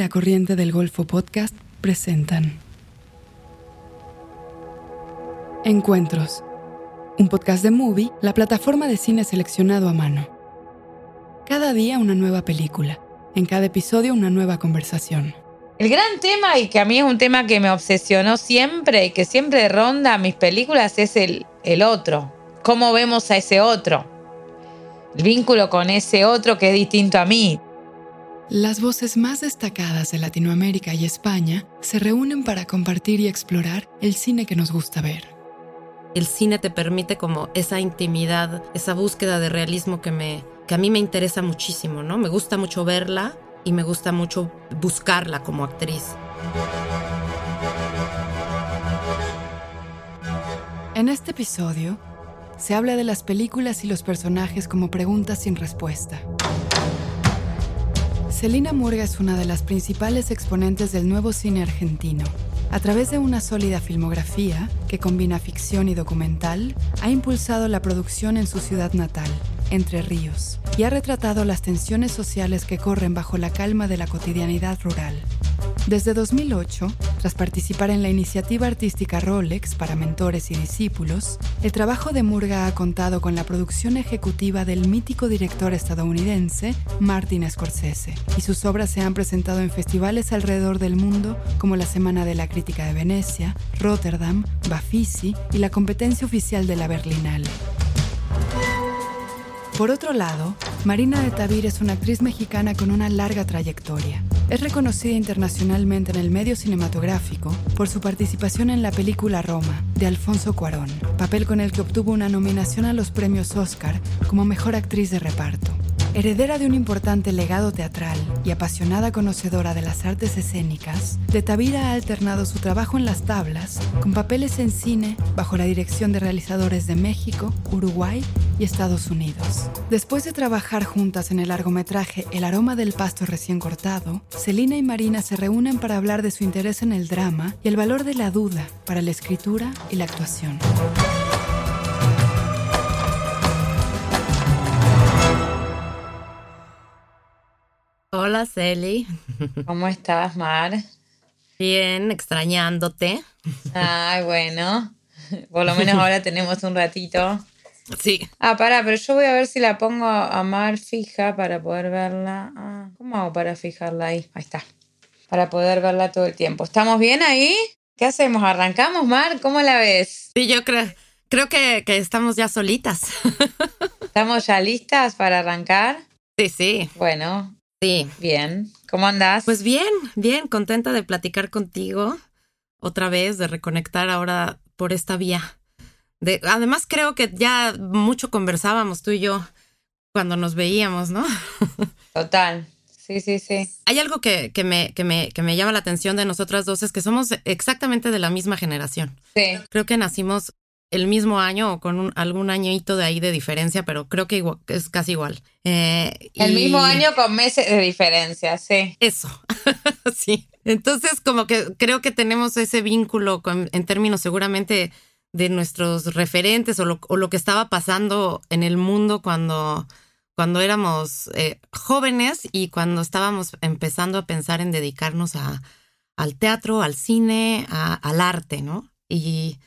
La Corriente del Golfo Podcast presentan Encuentros, un podcast de Movie, la plataforma de cine seleccionado a mano. Cada día una nueva película, en cada episodio una nueva conversación. El gran tema, y que a mí es un tema que me obsesionó siempre y que siempre ronda mis películas, es el, el otro. ¿Cómo vemos a ese otro? El vínculo con ese otro que es distinto a mí. Las voces más destacadas de Latinoamérica y España se reúnen para compartir y explorar el cine que nos gusta ver. El cine te permite como esa intimidad, esa búsqueda de realismo que, me, que a mí me interesa muchísimo, ¿no? Me gusta mucho verla y me gusta mucho buscarla como actriz. En este episodio se habla de las películas y los personajes como preguntas sin respuesta. Celina Murga es una de las principales exponentes del nuevo cine argentino. A través de una sólida filmografía que combina ficción y documental, ha impulsado la producción en su ciudad natal, Entre Ríos, y ha retratado las tensiones sociales que corren bajo la calma de la cotidianidad rural. Desde 2008, tras participar en la iniciativa artística Rolex para mentores y discípulos, el trabajo de Murga ha contado con la producción ejecutiva del mítico director estadounidense Martin Scorsese, y sus obras se han presentado en festivales alrededor del mundo como la Semana de la Crítica de Venecia, Rotterdam, Bafisi y la competencia oficial de la Berlinale. Por otro lado, Marina de Tavir es una actriz mexicana con una larga trayectoria. Es reconocida internacionalmente en el medio cinematográfico por su participación en la película Roma, de Alfonso Cuarón, papel con el que obtuvo una nominación a los premios Oscar como mejor actriz de reparto. Heredera de un importante legado teatral y apasionada conocedora de las artes escénicas, De Tavira ha alternado su trabajo en las tablas con papeles en cine bajo la dirección de realizadores de México, Uruguay y Estados Unidos. Después de trabajar juntas en el largometraje El aroma del pasto recién cortado, Celina y Marina se reúnen para hablar de su interés en el drama y el valor de la duda para la escritura y la actuación. Hola, Celi. ¿Cómo estás, Mar? Bien, extrañándote. Ay, bueno. Por lo menos ahora tenemos un ratito. Sí. Ah, pará, pero yo voy a ver si la pongo a Mar fija para poder verla. Ah, ¿Cómo hago para fijarla ahí? Ahí está. Para poder verla todo el tiempo. ¿Estamos bien ahí? ¿Qué hacemos? ¿Arrancamos, Mar? ¿Cómo la ves? Sí, yo creo, creo que, que estamos ya solitas. ¿Estamos ya listas para arrancar? Sí, sí. Bueno, Sí. bien. ¿Cómo andás? Pues bien, bien, contenta de platicar contigo otra vez, de reconectar ahora por esta vía. De, además, creo que ya mucho conversábamos tú y yo cuando nos veíamos, ¿no? Total. Sí, sí, sí. Hay algo que, que, me, que, me, que me llama la atención de nosotras dos, es que somos exactamente de la misma generación. Sí. Creo que nacimos el mismo año o con un, algún añito de ahí de diferencia, pero creo que igual, es casi igual. Eh, El y- mismo año con meses de diferencia, sí. Eso, sí. Entonces, como que creo que tenemos ese vínculo con- en términos seguramente de nuestros referentes o lo, o lo que estaba pasando en el mundo cuando, cuando éramos eh, jóvenes y cuando estábamos empezando a pensar en dedicarnos a, al teatro, al cine, al arte, ¿no? Y,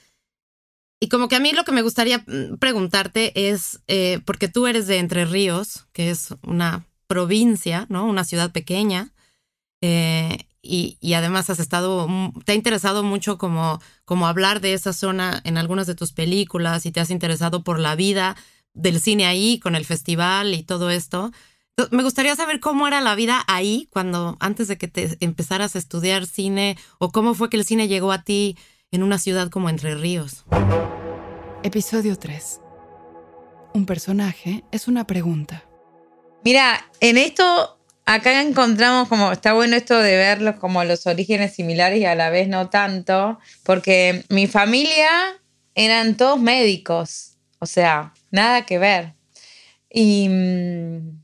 y como que a mí lo que me gustaría mm, preguntarte es, eh, porque tú eres de Entre Ríos, que es una provincia, ¿no? Una ciudad pequeña, eh, y, y además has estado, te ha interesado mucho como, como hablar de esa zona en algunas de tus películas y te has interesado por la vida del cine ahí, con el festival y todo esto. Me gustaría saber cómo era la vida ahí cuando, antes de que te empezaras a estudiar cine, o cómo fue que el cine llegó a ti en una ciudad como Entre Ríos. Episodio 3. Un personaje es una pregunta. Mira, en esto acá encontramos como está bueno esto de verlos como los orígenes similares y a la vez no tanto, porque mi familia eran todos médicos, o sea, nada que ver. Y mm,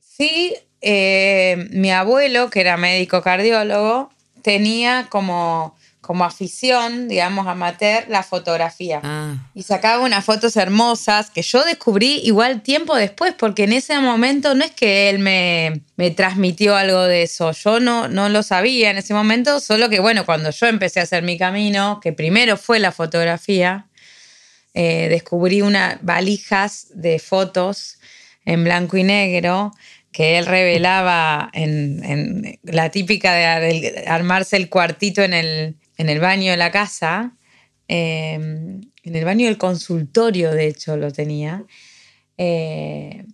sí, eh, mi abuelo, que era médico cardiólogo, tenía como, como afición, digamos, amateur, la fotografía. Ah. Y sacaba unas fotos hermosas que yo descubrí igual tiempo después, porque en ese momento no es que él me, me transmitió algo de eso, yo no, no lo sabía en ese momento, solo que bueno, cuando yo empecé a hacer mi camino, que primero fue la fotografía, eh, descubrí unas valijas de fotos en blanco y negro que él revelaba en, en la típica de, de armarse el cuartito en el, en el baño de la casa, eh, en el baño del consultorio, de hecho, lo tenía. Eh,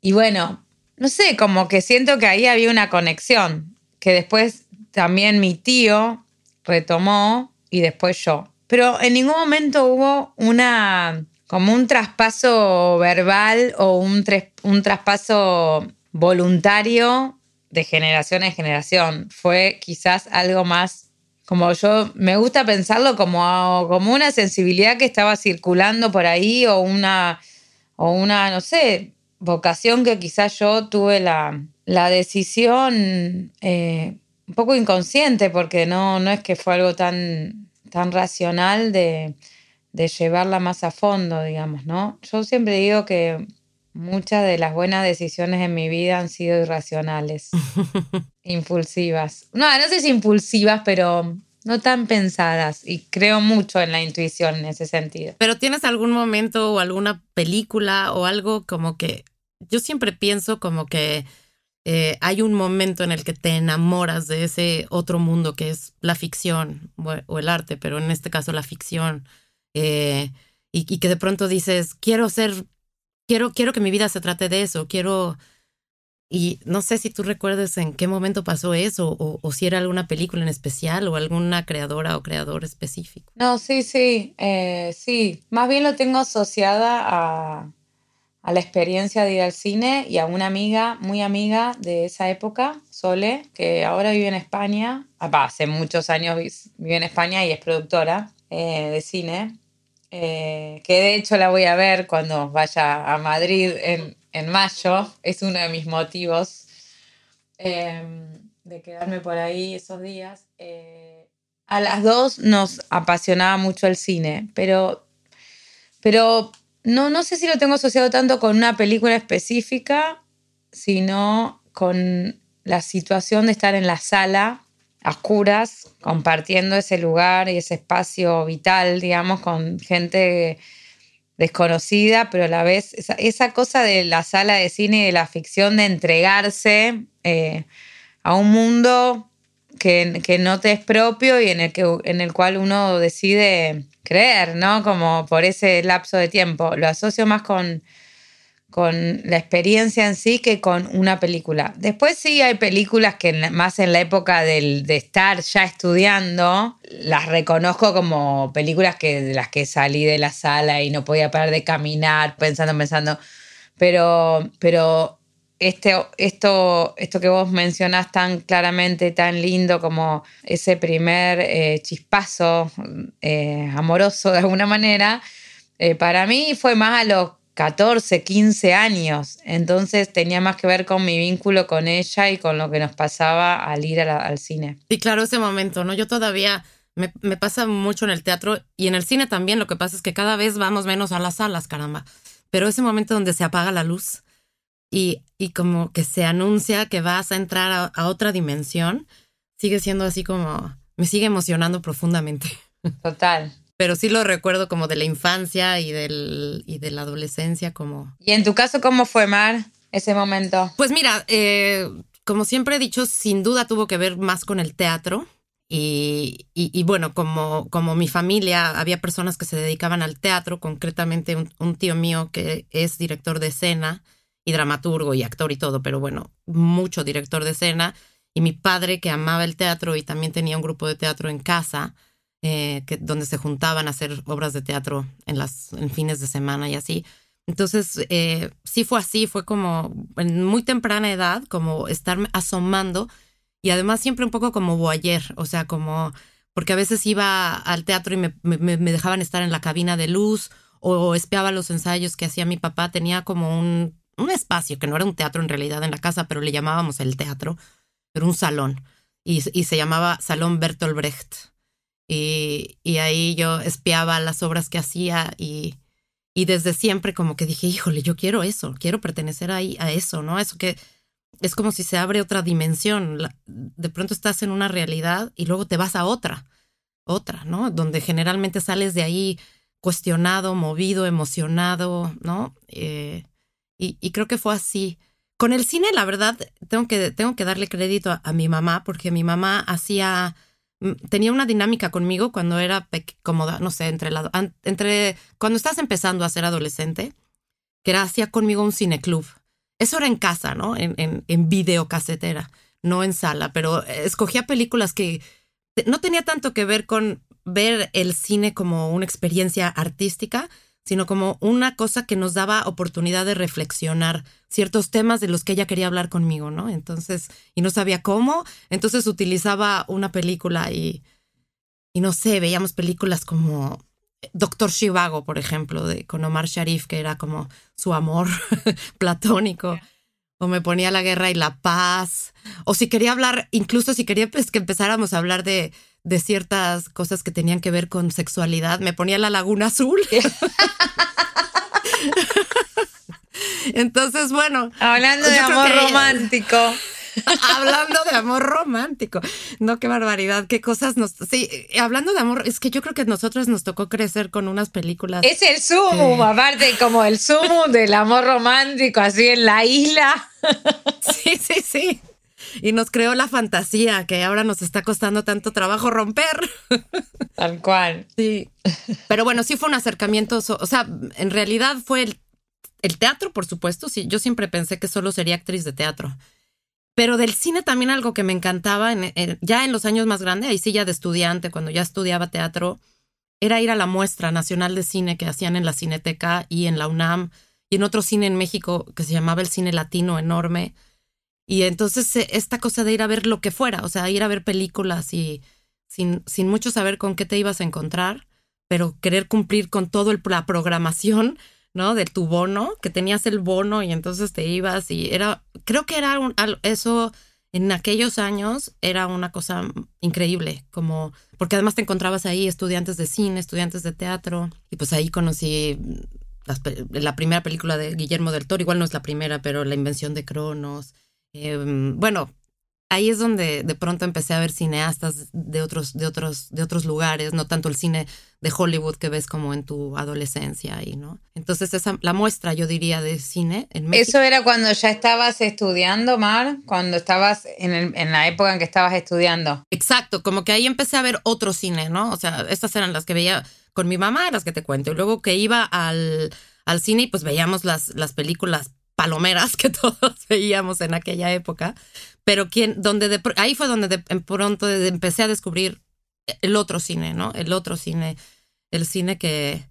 y bueno, no sé, como que siento que ahí había una conexión, que después también mi tío retomó y después yo. Pero en ningún momento hubo una, como un traspaso verbal o un, un traspaso voluntario de generación en generación. Fue quizás algo más como yo me gusta pensarlo como, como una sensibilidad que estaba circulando por ahí o una, o una, no sé, vocación que quizás yo tuve la, la decisión eh, un poco inconsciente, porque no, no es que fue algo tan, tan racional de, de llevarla más a fondo, digamos, ¿no? Yo siempre digo que muchas de las buenas decisiones en mi vida han sido irracionales impulsivas. No, no sé si impulsivas, pero no tan pensadas. Y creo mucho en la intuición en ese sentido. Pero tienes algún momento o alguna película o algo como que yo siempre pienso como que eh, hay un momento en el que te enamoras de ese otro mundo que es la ficción o, el arte, pero en este caso la ficción. eh, y, y que de pronto dices, quiero ser, quiero, quiero que mi vida se trate de eso, quiero... Y no sé si tú recuerdes en qué momento pasó eso o, o si era alguna película en especial o alguna creadora o creador específico. No, sí, sí, eh, sí. Más bien lo tengo asociada a, a la experiencia de ir al cine y a una amiga, muy amiga de esa época, Sole, que ahora vive en España. Ah, va, hace muchos años vi- vive en España y es productora eh, de cine. Eh, que de hecho la voy a ver cuando vaya a Madrid en, en mayo. Es uno de mis motivos eh, de quedarme por ahí esos días. Eh, a las dos nos apasionaba mucho el cine, pero, pero no, no sé si lo tengo asociado tanto con una película específica, sino con la situación de estar en la sala a oscuras, compartiendo ese lugar y ese espacio vital, digamos, con gente desconocida, pero a la vez esa, cosa de la sala de cine y de la ficción de entregarse eh, a un mundo que, que no te es propio y en el, que, en el cual uno decide creer, ¿no? Como por ese lapso de tiempo. Lo asocio más con, con la experiencia en sí que con una película. Después sí hay películas que más en la época del, de estar ya estudiando, las reconozco como películas que, de las que salí de la sala y no podía parar de caminar pensando, pensando. Pero, pero este, esto, esto que vos mencionás tan claramente, tan lindo como ese primer eh, chispazo eh, amoroso de alguna manera, eh, para mí fue más a los 14, 15 años. Entonces tenía más que ver con mi vínculo con ella y con lo que nos pasaba al ir la- al cine. Y claro, ese momento, ¿no? Yo todavía me, me pasa mucho en el teatro y en el cine también. Lo que pasa es que cada vez vamos menos a las salas, caramba. Pero ese momento donde se apaga la luz y, y como que se anuncia que vas a entrar a, a otra dimensión, sigue siendo así como, me sigue emocionando profundamente. Total. Pero sí lo recuerdo como de la infancia y, del, y de la adolescencia como... ¿Y en tu caso cómo fue, Mar, ese momento? Pues mira, eh, como siempre he dicho, sin duda tuvo que ver más con el teatro. Y, y- y bueno, como, como mi familia, había personas que se dedicaban al teatro, concretamente un, un tío mío que es director de escena y dramaturgo y actor y todo, pero bueno, mucho director de escena. Y mi padre que amaba el teatro y también tenía un grupo de teatro en casa, eh, que, donde se juntaban a hacer obras de teatro en, las, en fines de semana y así. Entonces, eh, sí fue así, fue como en muy temprana edad, como estarme asomando y además siempre un poco como voyeur, o sea, como, porque a veces iba al teatro y me, me- me dejaban estar en la cabina de luz o espiaba los ensayos que hacía mi papá, tenía como un, un espacio, que no era un teatro en realidad en la casa, pero le llamábamos el teatro, era un salón y, y se llamaba Salón Bertolt Brecht. Y, y ahí yo espiaba las obras que hacía y, y desde siempre como que dije, híjole, yo quiero eso, quiero pertenecer ahí a eso, ¿no? Eso que es como si se abre otra dimensión. De pronto estás en una realidad y luego te vas a otra, otra, ¿no? Donde generalmente sales de ahí cuestionado, movido, emocionado, ¿no? Eh, y, y, creo que fue así. Con el cine, la verdad, tengo que, tengo que darle crédito a, mi mamá, porque mi mamá hacía, tenía una dinámica conmigo cuando era como, no sé, entre, cuando estás empezando a ser adolescente, que era, hacía conmigo un cineclub. Eso era en casa, ¿no? En, en, en videocasetera, no en sala, pero escogía películas que no tenía tanto que ver con ver el cine como una experiencia artística, sino como una cosa que nos daba oportunidad de reflexionar ciertos temas de los que ella quería hablar conmigo, ¿no? Entonces, y no sabía cómo, entonces utilizaba una película y, y no sé, veíamos películas como Doctor Shivago, por ejemplo, de, con Omar Sharif, que era como su amor platónico. O me ponía la guerra y la paz. O si quería hablar, incluso si quería pues, que empezáramos a hablar de de ciertas cosas que tenían que ver con sexualidad. Me ponía la laguna azul. Entonces, bueno. Hablando de amor romántico. hablando de amor romántico. No, qué barbaridad, qué cosas nos... Sí, hablando de amor, es que yo creo que a nosotros nos tocó crecer con unas películas. Es el sumo, aparte como el sumo del amor romántico, así en la isla. Sí, sí, sí y nos creó la fantasía que ahora nos está costando tanto trabajo romper. Tal cual. Sí. Pero bueno, sí fue un acercamiento, o sea, en realidad fue el, el teatro, por supuesto, sí, yo siempre pensé que solo sería actriz de teatro. Pero del cine también algo que me encantaba, en, ya en los años más grandes, ahí sí ya de estudiante, cuando ya estudiaba teatro, era ir a la muestra nacional de cine que hacían en la Cineteca y en la UNAM y en otro cine en México que se llamaba el Cine Latino enorme y entonces eh, esta cosa de ir a ver lo que fuera, o sea, ir a ver películas y sin, sin mucho saber con qué te ibas a encontrar, pero querer cumplir con todo el, la programación, ¿no? De tu bono, que tenías el bono y entonces te ibas y era, creo que era eso en aquellos años era una cosa increíble, como, porque además te encontrabas ahí estudiantes de cine, estudiantes de teatro, y pues ahí conocí la primera película de Guillermo del Toro, igual no es la primera, pero La invención de Cronos, Em, bueno, ahí es donde de pronto empecé a ver cineastas de otros, de otros, de otros lugares, no tanto el cine de Hollywood que ves como en tu adolescencia ¿no? Entonces esa la muestra, yo diría, de cine en México. Eso era cuando ya estabas estudiando, Mar, cuando estabas en, en la época en que estabas estudiando. Exacto, como que ahí empecé a ver otro cine, ¿no? O sea, estas eran las que veía con mi mamá, las que te cuento. Y luego que iba al, al cine y pues veíamos las, las películas palomeras que todos veíamos en aquella época, pero quien, donde ahí fue donde de, pronto empecé a descubrir el otro cine, ¿no? El otro cine, el cine que,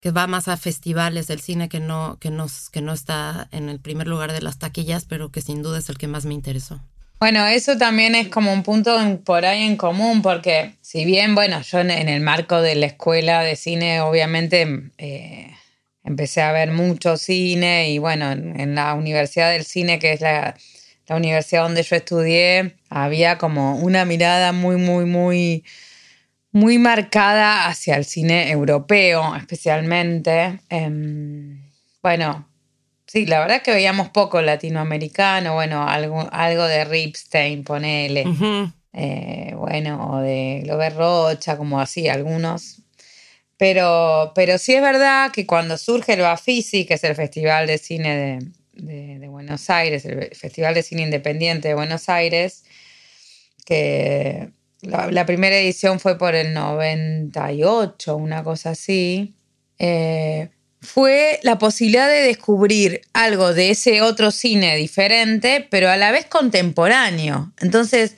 que va más a festivales, el cine que no, que, que no está en el primer lugar de las taquillas, pero que sin duda es el que más me interesó. Bueno, eso también es como un punto por ahí en común, porque si bien, bueno, yo en, el marco de la escuela de cine, obviamente eh, empecé a ver mucho cine y bueno, en, la Universidad del Cine, que es la, universidad donde yo estudié, había como una mirada muy, muy, muy, muy marcada hacia el cine europeo, especialmente. Em, bueno, sí, la verdad que veíamos poco latinoamericano, bueno, algo, algo de Ripstein, ponele. Eh, bueno, o de Glover Rocha, como así, algunos pero, pero sí es verdad que cuando surge el Bafisi, que es el Festival de Cine de, Buenos Aires, el Festival de Cine Independiente de Buenos Aires, que la, primera edición fue por el 98, una cosa así, eh, fue la posibilidad de descubrir algo de ese otro cine diferente, pero a la vez contemporáneo. Entonces,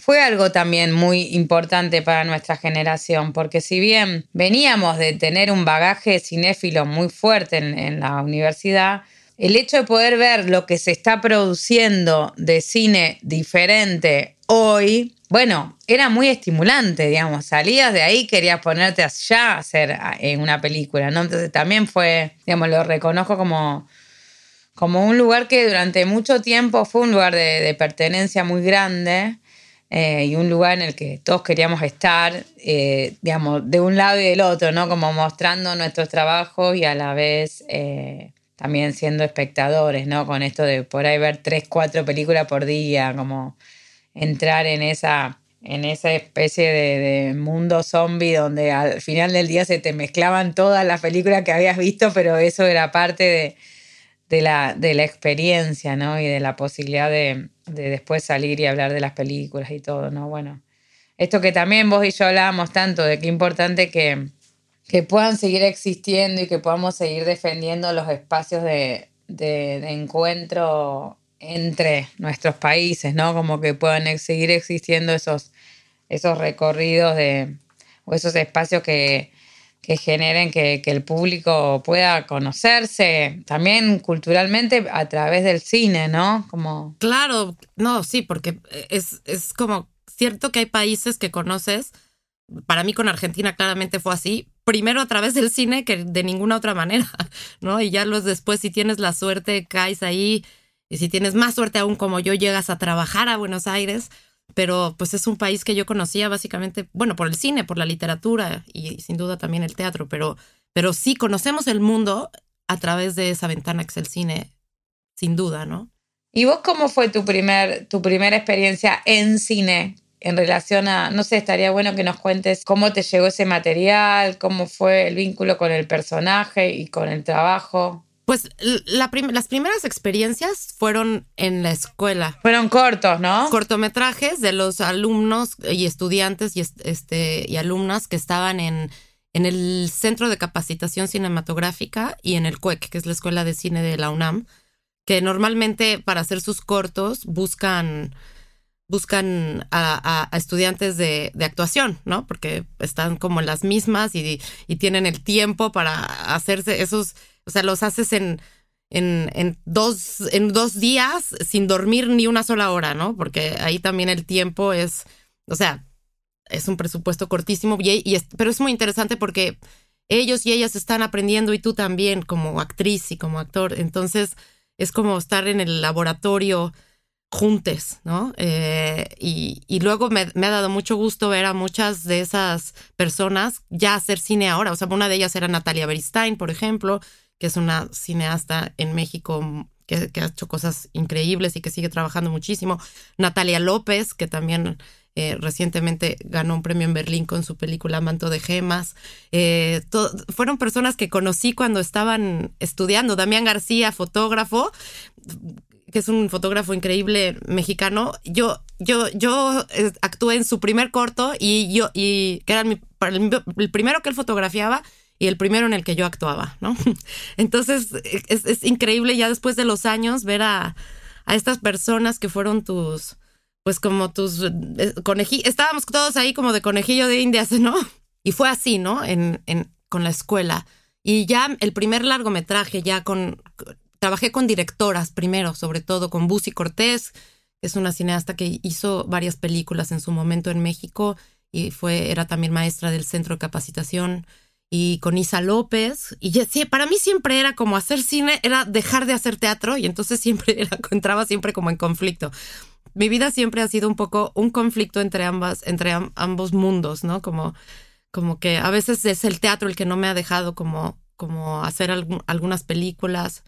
fue algo también muy importante para nuestra generación, porque si bien veníamos de tener un bagaje cinéfilo muy fuerte en, la universidad, el hecho de poder ver lo que se está produciendo de cine diferente hoy, bueno, era muy estimulante, digamos, salías de ahí, querías ponerte allá a hacer en una película, ¿no? Entonces también fue, digamos, lo reconozco como, como un lugar que durante mucho tiempo fue un lugar de pertenencia muy grande eh, y un lugar en el que todos queríamos estar, eh, digamos, de un lado y del otro, ¿no? Como mostrando nuestros trabajos y a la vez eh, también siendo espectadores, ¿no? Con esto de por ahí ver tres, cuatro películas por día, como entrar en esa, en esa especie de, mundo zombie donde al final del día se te mezclaban todas las películas que habías visto, pero eso era parte de, de, la, de la experiencia, ¿no? Y de la posibilidad de de después salir y hablar de las películas y todo, ¿no? Bueno, esto que también vos y yo hablábamos tanto de qué importante que, que puedan seguir existiendo y que podamos seguir defendiendo los espacios de, encuentro entre nuestros países, ¿no? Como que puedan seguir existiendo esos, esos recorridos de, o esos espacios que, que generen que, el público pueda conocerse también culturalmente a través del cine, ¿no? Como... Claro, no, sí, porque es, es como cierto que hay países que conoces. Para mí con Argentina claramente fue así. Primero a través del cine que de ninguna otra manera, ¿no? Y ya los después, si tienes la suerte, caes ahí. Y si tienes más suerte aún como yo, llegas a trabajar a Buenos Aires pero pues es un país que yo conocía básicamente, bueno, por el cine, por la literatura y, sin duda también el teatro, pero, pero sí conocemos el mundo a través de esa ventana que es el cine, sin duda, ¿no? ¿Y vos cómo fue tu, primer, tu primera experiencia en cine en relación a, no sé, estaría bueno que nos cuentes cómo te llegó ese material, cómo fue el vínculo con el personaje y con el trabajo? Pues las primeras experiencias fueron en la escuela. Fueron cortos, ¿no? Cortometrajes de los alumnos y estudiantes y, este, y alumnas que estaban en, en el Centro de Capacitación Cinematográfica y en el CUEC, que es la Escuela de Cine de la UNAM, que normalmente para hacer sus cortos buscan buscan a, estudiantes de, actuación, ¿no? Porque están como las mismas y, y, tienen el tiempo para hacerse esos o sea, los haces en, en, dos, en dos días sin dormir ni una sola hora, ¿no? Porque ahí también el tiempo es, o sea, es un presupuesto cortísimo, y, pero es muy interesante porque ellos y ellas están aprendiendo y tú también como actriz y como actor. Entonces es como estar en el laboratorio juntes, ¿no? Eh, y, luego me, me, ha dado mucho gusto ver a muchas de esas personas ya hacer cine ahora. O sea, una de ellas era Natalia Beristain, por ejemplo, que es una cineasta en México que, ha hecho cosas increíbles y que sigue trabajando muchísimo. Natalia López, que también eh, recientemente ganó un premio en Berlín con su película Manto de Gemas. Eh, fueron personas que conocí cuando estaban estudiando. Damián García, fotógrafo, que es un fotógrafo increíble mexicano. Yo, yo, yo eh, actué en su primer corto y yo, y que era el primero que él fotografiaba y el primero en el que yo actuaba, ¿no? Entonces es, increíble ya después de los años ver a, estas personas que fueron tus, pues como tus eh, conejillos, estábamos todos ahí como de conejillo de indias, ¿no? Y fue así, ¿no? En, con la escuela. Y ya el primer largometraje, ya con, trabajé con directoras primero, sobre todo con Busi Cortés, es una cineasta que hizo varias películas en su momento en México y fue, era también maestra del Centro de Capacitación y con Isa López. Y sí, para mí siempre era como hacer cine, era dejar de hacer teatro y entonces siempre era, entraba siempre como en conflicto. Mi vida siempre ha sido un poco un conflicto entre ambas, entre ambos mundos, ¿no? Como, como que a veces es el teatro el que no me ha dejado como, como hacer algunas películas,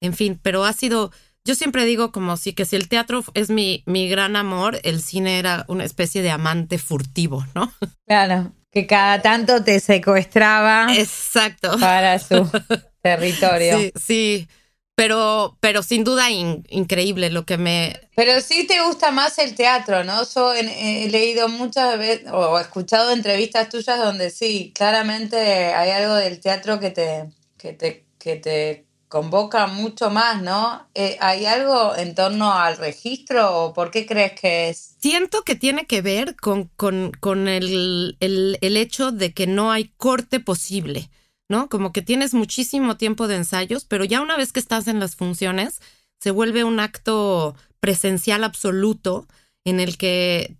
en fin, pero ha sido, yo siempre digo como si que si el teatro es mi, mi gran amor, el cine era una especie de amante furtivo, ¿no? Claro que cada tanto te secuestraba. Exacto. Para su territorio. Sí, sí. Pero, pero sin duda increíble lo que me... Pero sí te gusta más el teatro, ¿no? Yo he, leído muchas veces o escuchado entrevistas tuyas donde sí, claramente hay algo del teatro que te, que te, que te convoca mucho más, ¿no? Eh, ¿Hay algo en torno al registro o por qué crees que es? Siento que tiene que ver con, con, con el, el, el, hecho de que no hay corte posible, ¿no? Como que tienes muchísimo tiempo de ensayos, pero ya una vez que estás en las funciones, se vuelve un acto presencial absoluto en el que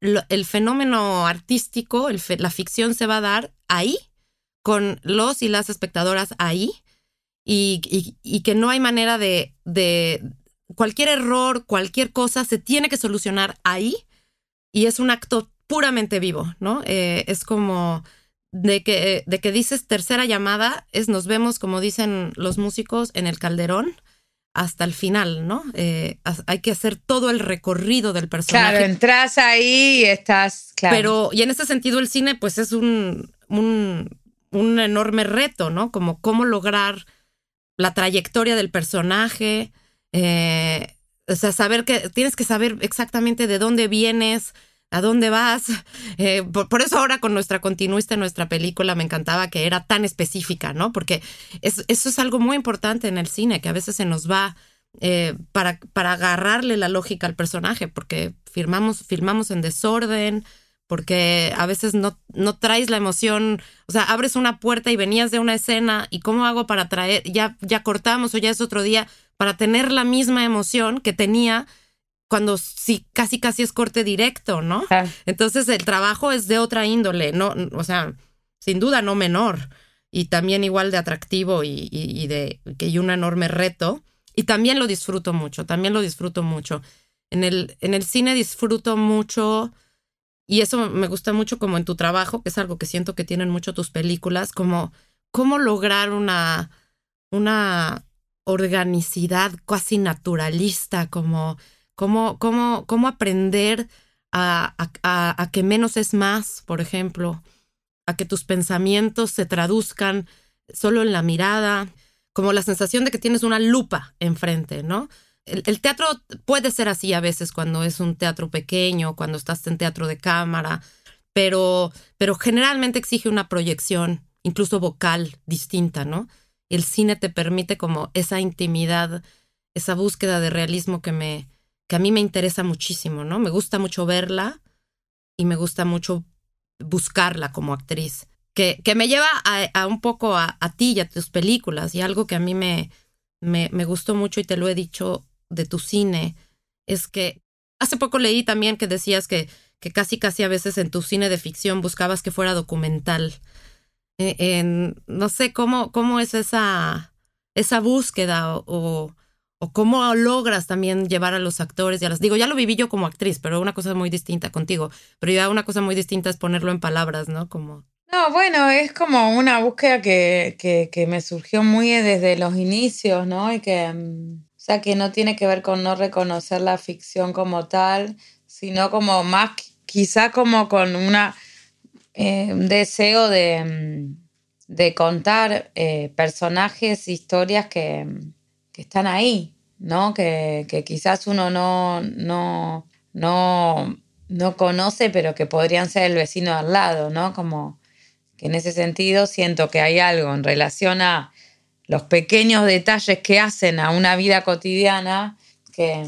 el fenómeno artístico, la ficción se va a dar ahí, con los y las espectadoras ahí y, que no hay manera de, de, cualquier error, cualquier cosa se tiene que solucionar ahí y es un acto puramente vivo, ¿no? Eh, es como de que, de que dices tercera llamada, es nos vemos, como dicen los músicos, en el calderón hasta el final, ¿no? Eh, hay que hacer todo el recorrido del personaje. Claro, entras ahí y estás, claro. Pero, y en ese sentido el cine, pues es un, un, un enorme reto, ¿no? Como cómo lograr la trayectoria del personaje, eh, o sea, saber que tienes que saber exactamente de dónde vienes, ¿A dónde vas? Eh, por, eso ahora con nuestra continuista nuestra película me encantaba que era tan específica, ¿no? Porque eso es algo muy importante en el cine, que a veces se nos va eh, para, para agarrarle la lógica al personaje, porque filmamos en desorden, porque a veces no, no traes la emoción, o sea, abres una puerta y venías de una escena y cómo hago para traer, ya, ya cortamos o ya es otro día, para tener la misma emoción que tenía cuando sí, casi casi es corte directo, ¿no? Entonces el trabajo es de otra índole, no, o sea, sin duda no menor y también igual de atractivo y, y, de que hay un enorme reto y también lo disfruto mucho, también lo disfruto mucho. En el, en el cine disfruto mucho y eso me gusta mucho como en tu trabajo, que es algo que siento que tienen mucho tus películas, como cómo lograr una, una organicidad casi naturalista, como cómo, cómo, cómo aprender a, a, a, que menos es más, por ejemplo, a que tus pensamientos se traduzcan solo en la mirada, como la sensación de que tienes una lupa enfrente, ¿no? El, el, teatro puede ser así a veces cuando es un teatro pequeño, cuando estás en teatro de cámara, pero, pero generalmente exige una proyección, incluso vocal, distinta, ¿no? El cine te permite como esa intimidad, esa búsqueda de realismo que me, que a mí me interesa muchísimo, ¿no? Me gusta mucho verla y me gusta mucho buscarla como actriz, que, que me lleva a, un poco a, ti y a tus películas y algo que a mí me, me, me gustó mucho y te lo he dicho de tu cine, es que hace poco leí también que decías que, que casi casi a veces en tu cine de ficción buscabas que fuera documental. E, no sé cómo, cómo es esa, esa búsqueda o, o cómo logras también llevar a los actores y a las... Digo, ya lo viví yo como actriz, pero una cosa muy distinta contigo, pero ya una cosa muy distinta es ponerlo en palabras, ¿no? Como... No, bueno, es como una búsqueda que, que, que me surgió muy desde los inicios, ¿no? Y que, mm, sea, que no tiene que ver con no reconocer la ficción como tal, sino como más, quizá como con una, eh, un deseo de, mm, de contar eh, personajes, historias que mm, que están ahí, ¿no? Que, quizás uno no, no, no, no conoce, pero que podrían ser el vecino al lado, ¿no? Como que en ese sentido siento que hay algo en relación a los pequeños detalles que hacen a una vida cotidiana que,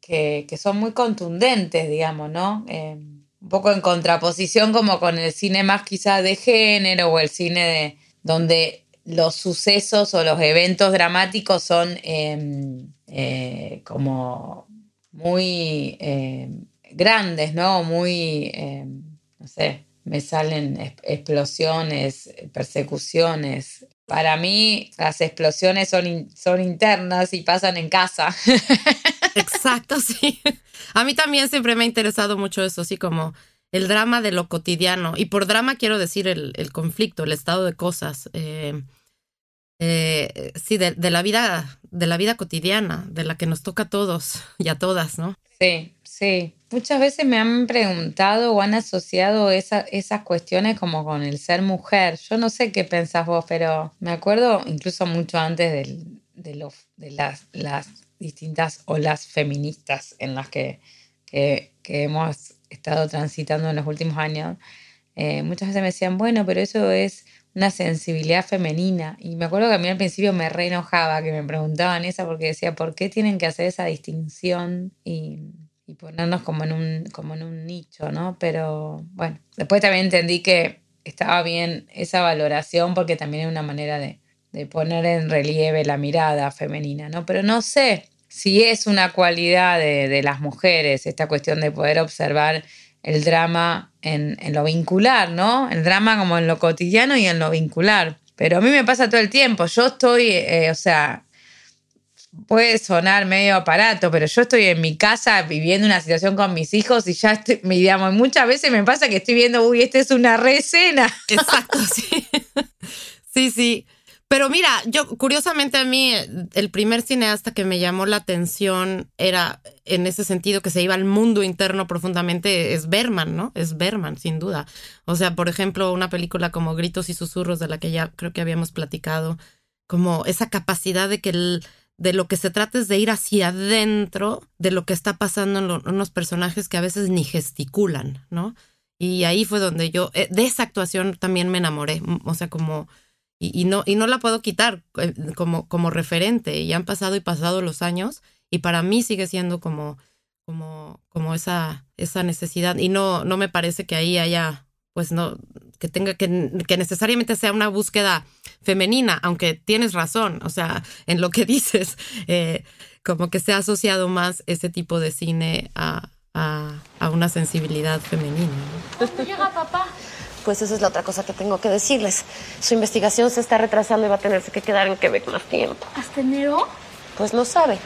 que, son muy contundentes, digamos, ¿no? Eh, un poco en contraposición como con el cine más quizá de género o el cine de, donde los sucesos o los eventos dramáticos son em, eh, como muy em, grandes, ¿no? Muy, em, no sé, me salen explosiones, persecuciones. Para mí las explosiones son, son internas y pasan en casa. Exacto, sí. A mí también siempre me ha interesado mucho eso, así como el drama de lo cotidiano. Y por drama quiero decir el, conflicto, el estado de cosas. Eh, eh, sí, de, la vida, de la vida cotidiana, de la que nos toca a todos y a todas, ¿no? Sí, sí. Muchas veces me han preguntado o han asociado esa, esas cuestiones como con el ser mujer. Yo no sé qué pensás vos, pero me acuerdo incluso mucho antes de, de, de las, las distintas olas feministas en las que, que, hemos estado transitando en los últimos años. Eh, muchas veces me decían, bueno, pero eso es una sensibilidad femenina. Y me acuerdo que a mí al principio me re enojaba que me preguntaban esa porque decía, ¿por qué tienen que hacer esa distinción y, ponernos como en, un, como en un nicho, ¿no? Pero bueno, después también entendí que estaba bien esa valoración porque también es una manera de, de poner en relieve la mirada femenina, ¿no? Pero no sé si es una cualidad de, de las mujeres esta cuestión de poder observar el drama en, lo vincular, ¿no? El drama como en lo cotidiano y en lo vincular. Pero a mí me pasa todo el tiempo. Yo estoy, eh, o sea, puede sonar medio aparato, pero yo estoy en mi casa viviendo una situación con mis hijos y ya estoy, digamos, muchas veces me pasa que estoy viendo, uy, esta es una rescena. Exacto, sí. sí, sí. Pero mira, yo curiosamente a mí el primer cineasta que me llamó la atención era en ese sentido que se iba al mundo interno profundamente es Berman, ¿no? Es Berman, sin duda. O sea, por ejemplo, una película como Gritos y Susurros de la que ya creo que habíamos platicado, como esa capacidad de que el, de lo que se trata es de ir hacia adentro de lo que está pasando en, unos personajes que a veces ni gesticulan, ¿no? Y ahí fue donde yo, eh, de esa actuación también me enamoré, o sea, como, y, no, y no la puedo quitar eh, como, como referente, y han pasado y pasado los años, y para mí sigue siendo como, como, como esa, esa necesidad, y no, no me parece que ahí haya, pues no, que tenga que, que necesariamente sea una búsqueda femenina, aunque tienes razón, o sea, en lo que dices, eh, como que se ha asociado más ese tipo de cine a, a, una sensibilidad femenina. ¿Cuándo llega papá? Pues esa es la otra cosa que tengo que decirles. Su investigación se está retrasando y va a tenerse que quedar en Quebec más tiempo. ¿Hasta enero? Pues lo sabe.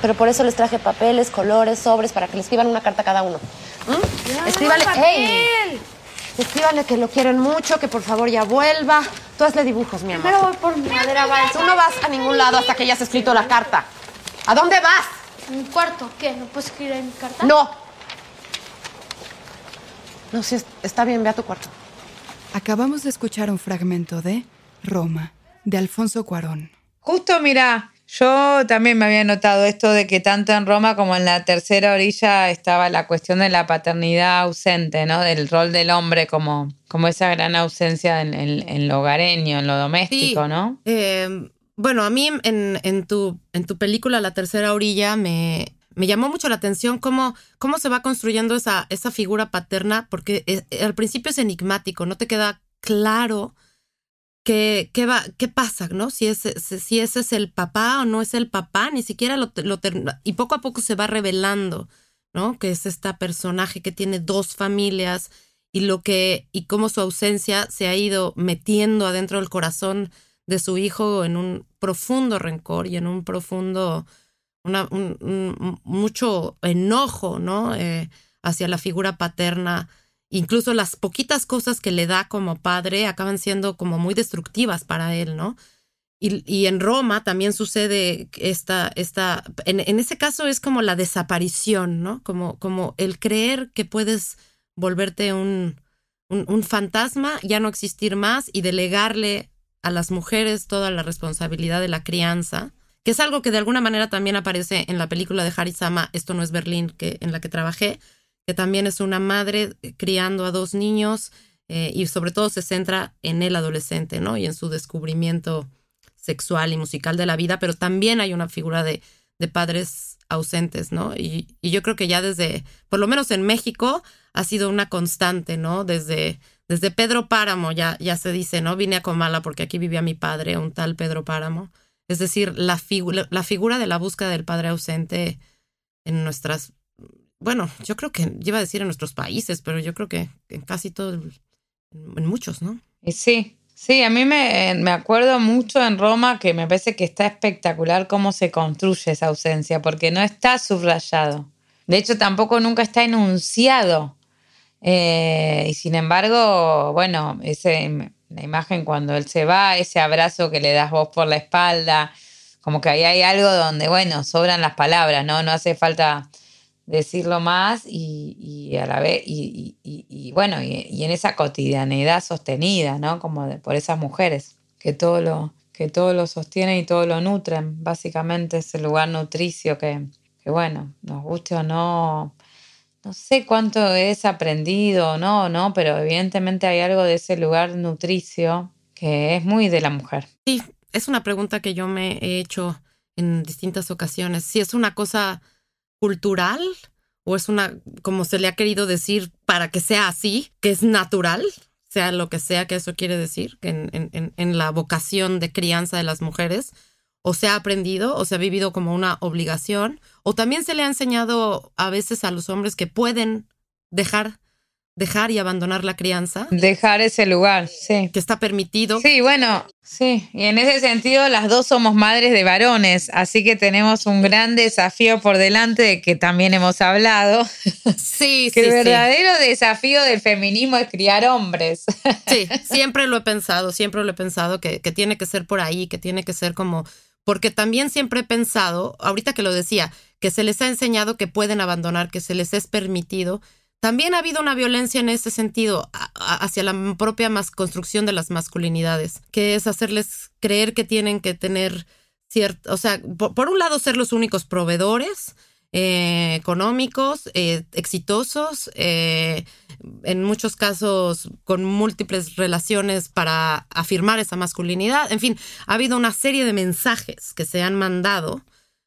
Pero por eso les traje papeles, colores, sobres, para que le escriban una carta a cada uno. ¿Mm? Escríbale. ¡Ey! Escríbanle que lo quieren mucho, que por favor ya vuelva. Tú hazle dibujos, mi amor. Pero voy por mi madera Tú no vas a ningún lado hasta que hayas escrito la carta. ¿A dónde vas? Un cuarto. ¿Qué? ¿No puedes escribir en mi carta? No. No, sí, está bien, ve a tu cuarto. Acabamos de escuchar un fragmento de Roma, de Alfonso Cuarón. Justo, mira, yo también me había notado esto de que tanto en Roma como en la tercera orilla estaba la cuestión de la paternidad ausente, ¿no? Del rol del hombre como, como esa gran ausencia en, lo hogareño, en lo doméstico, ¿no? Eh, bueno, a mí en, en, tu, en tu película La tercera orilla me, me llamó mucho la atención cómo, cómo se va construyendo esa, esa figura paterna, porque eh, al principio es enigmático, no te queda claro ¿Qué, qué, va, qué pasa, ¿no? Si, es, si ese es el papá o no es el papá, ni siquiera lo, lo y poco a poco se va revelando, ¿no? Que es esta personaje que tiene dos familias y lo que y cómo su ausencia se ha ido metiendo adentro del corazón de su hijo en un profundo rencor y en un profundo una, un, mucho enojo, ¿no? Eh, hacia la figura paterna incluso las poquitas cosas que le da como padre acaban siendo como muy destructivas para él, ¿no? Y, en Roma también sucede esta, esta en, en, ese caso es como la desaparición, ¿no? Como, como el creer que puedes volverte un, un, un fantasma, ya no existir más y delegarle a las mujeres toda la responsabilidad de la crianza, que es algo que de alguna manera también aparece en la película de Harisama, Esto no es Berlín, que, en la que trabajé, que también es una madre eh, criando a dos niños eh, y sobre todo se centra en el adolescente, ¿no? Y en su descubrimiento sexual y musical de la vida, pero también hay una figura de, de padres ausentes, ¿no? Y, y, yo creo que ya desde, por lo menos en México, ha sido una constante, ¿no? Desde, desde Pedro Páramo ya, ya se dice, ¿no? Vine a Comala porque aquí vivía mi padre, un tal Pedro Páramo. Es decir, la, la figura de la búsqueda del padre ausente en nuestras bueno, yo creo que iba a decir en nuestros países, pero yo creo que en casi todos, en muchos, ¿no? Sí, sí, a mí me, me acuerdo mucho en Roma que me parece que está espectacular cómo se construye esa ausencia, porque no está subrayado. De hecho, tampoco nunca está enunciado. Eh, y sin embargo, bueno, ese, la imagen cuando él se va, ese abrazo que le das vos por la espalda, como que ahí hay algo donde, bueno, sobran las palabras, ¿no? No hace falta decirlo más y, a la vez, y, bueno, y, en esa cotidianidad sostenida, ¿no? Como por esas mujeres que todo lo que todo lo sostienen y todo lo nutren, básicamente ese lugar nutricio que, que bueno, nos guste o no, no sé cuánto es aprendido o no, no, pero evidentemente hay algo de ese lugar nutricio que es muy de la mujer. Sí, es una pregunta que yo me he hecho en distintas ocasiones. Si es una cosa cultural o es una, como se le ha querido decir, para que sea así, que es natural, sea lo que sea que eso quiere decir, que en, en, la vocación de crianza de las mujeres, o se ha aprendido o se ha vivido como una obligación, o también se le ha enseñado a veces a los hombres que pueden dejar dejar y abandonar la crianza, Dejar ese lugar, sí. que está permitido. Sí, bueno, sí. Y en ese sentido, las dos somos madres de varones, así que tenemos un gran desafío por delante de que también hemos hablado. Sí, que sí, el sí. verdadero desafío del feminismo es criar hombres. Sí, siempre lo he pensado, siempre lo he pensado que, que tiene que ser por ahí, que tiene que ser como, porque también siempre he pensado, ahorita que lo decía, que se les ha enseñado que pueden abandonar, que se les es permitido. También ha habido una violencia en ese sentido hacia la propia construcción de las masculinidades, que es hacerles creer que tienen que tener cierto, o sea, por, por un lado ser los únicos proveedores eh, económicos, eh, exitosos, eh, en muchos casos con múltiples relaciones para afirmar esa masculinidad. En fin, ha habido una serie de mensajes que se han mandado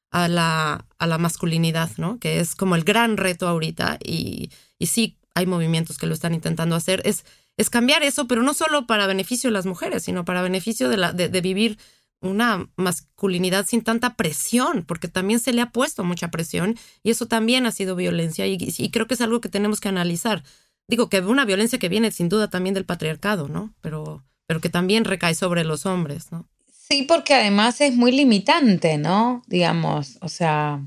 a la, a la masculinidad, ¿no? Que es como el gran reto ahorita y, y sí hay movimientos que lo están intentando hacer. Es, es cambiar eso, pero no solo para beneficio de las mujeres, sino para beneficio de, la, de, vivir una masculinidad sin tanta presión, porque también se le ha puesto mucha presión y eso también ha sido violencia y, y creo que es algo que tenemos que analizar. Digo que una violencia que viene sin duda también del patriarcado, ¿no? Pero, pero que también recae sobre los hombres, ¿no? Sí, porque además es muy limitante, ¿no? Digamos, o sea,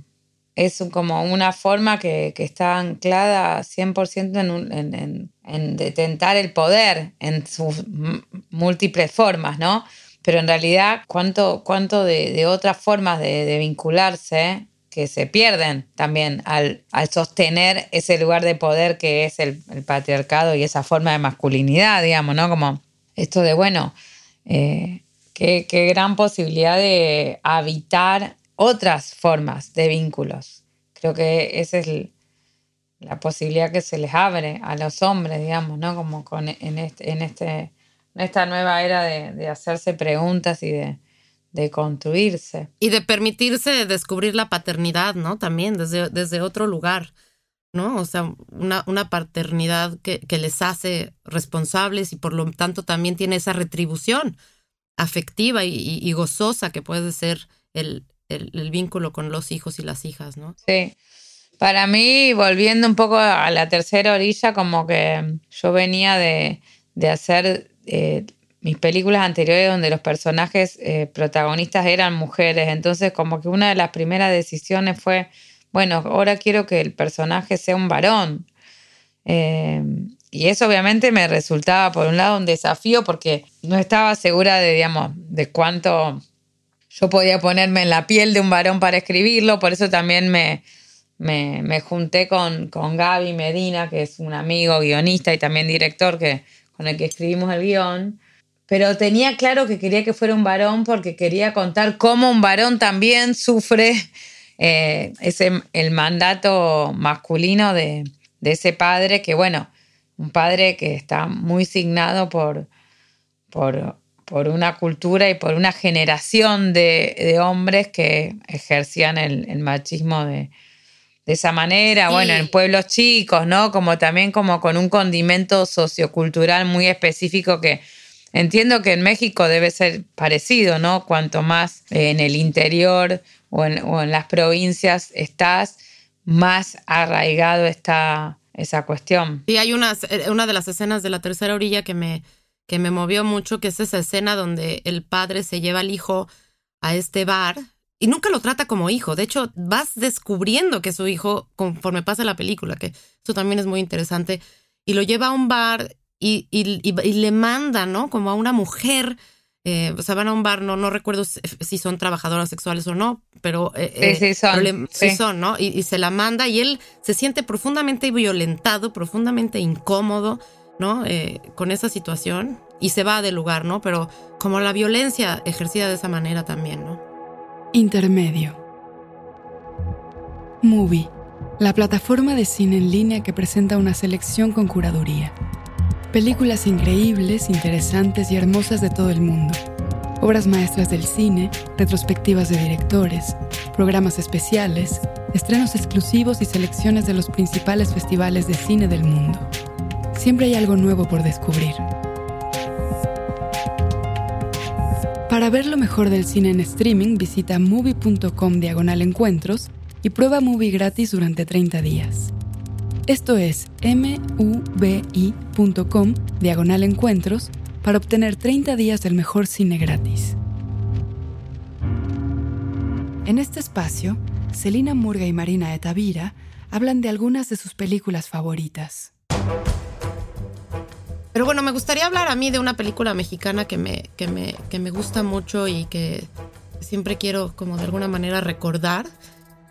es como una forma que, que está anclada 100% en, un- en, en, en detentar el poder en sus múltiples formas, ¿no? Pero en realidad, ¿cuánto, cuánto de, de otras formas de, vincularse que se pierden también al, al sostener ese lugar de poder que es el, el patriarcado y esa forma de masculinidad, digamos, ¿no? Como esto de, bueno, eh, qué, qué gran posibilidad de habitar otras formas de vínculos. Creo que esa es el- la posibilidad que se les abre a los hombres, digamos, ¿no? Como con, en, este, en, este, en esta nueva era de, de hacerse preguntas y de, de construirse. Y de permitirse descubrir la paternidad, ¿no? También desde, desde otro lugar, ¿no? O sea, una, una paternidad que, que les hace responsables y por lo tanto también tiene esa retribución afectiva y, y- y gozosa que puede ser el, el- vínculo con los hijos y las hijas, ¿no? Sí. Para mí, volviendo un poco a la tercera orilla, como que yo venía de, de hacer eh, mis películas anteriores donde los personajes eh, protagonistas eran mujeres. Entonces, como que una de las primeras decisiones fue, bueno, ahora quiero que el personaje sea un varón. Eh, y eso obviamente me resultaba, por un lado, un desafío porque no estaba segura de, digamos, de cuánto yo podía ponerme en la piel de un varón para escribirlo. Por eso también me, me, me junté con, con Gaby Medina, que es un amigo guionista y también director que, con el que escribimos el guion. Pero tenía claro que quería que fuera un varón porque quería contar cómo un varón también sufre eh, ese, el mandato masculino de, de ese padre, que bueno, un padre que está muy signado por, por, por una cultura y por una generación de, de hombres que ejercían el, el machismo de, de esa manera, Sí. bueno, en pueblos chicos, ¿no? Como también como con un condimento sociocultural muy específico que entiendo que en México debe ser parecido, ¿no? Cuanto más eh, en el interior o en, o en las provincias estás, más arraigado está esa cuestión. Y hay una, una de las escenas de la tercera orilla que me, que me movió mucho, que es esa escena donde el padre se lleva al hijo a este bar y nunca lo trata como hijo. De hecho, vas descubriendo que es su hijo conforme pasa la película, que eso también es muy interesante. Y lo lleva a un bar y, y- y- y le manda, ¿no? Como a una mujer. eh, o sea, van a un bar, no, no recuerdo si, son trabajadoras sexuales o no, pero, eh, Sí, eh, sí son, pero le- sí sí. son, ¿no? Y, y se la manda y él se siente profundamente violentado, profundamente incómodo, ¿no? Eh, con esa situación y se va del lugar, ¿no? Pero como la violencia ejercida de esa manera también, ¿no? Intermedio. Movie, la plataforma de cine en línea que presenta una selección con curaduría. Películas increíbles, interesantes y hermosas de todo el mundo. Obras maestras del cine, retrospectivas de directores, programas especiales, estrenos exclusivos y selecciones de los principales festivales de cine del mundo. Siempre hay algo nuevo por descubrir. Para ver lo mejor del cine en streaming, visita movie.com diagonal encuentros y prueba Movie gratis durante 30 días. Esto es mubi.com diagonal encuentros para obtener 30 días del mejor cine gratis. En este espacio, Celina Murga y Marina de Tavira hablan de algunas de sus películas favoritas. Pero bueno, me gustaría hablar a mí de una película mexicana que me, que me, que me gusta mucho y que siempre quiero como de alguna manera recordar,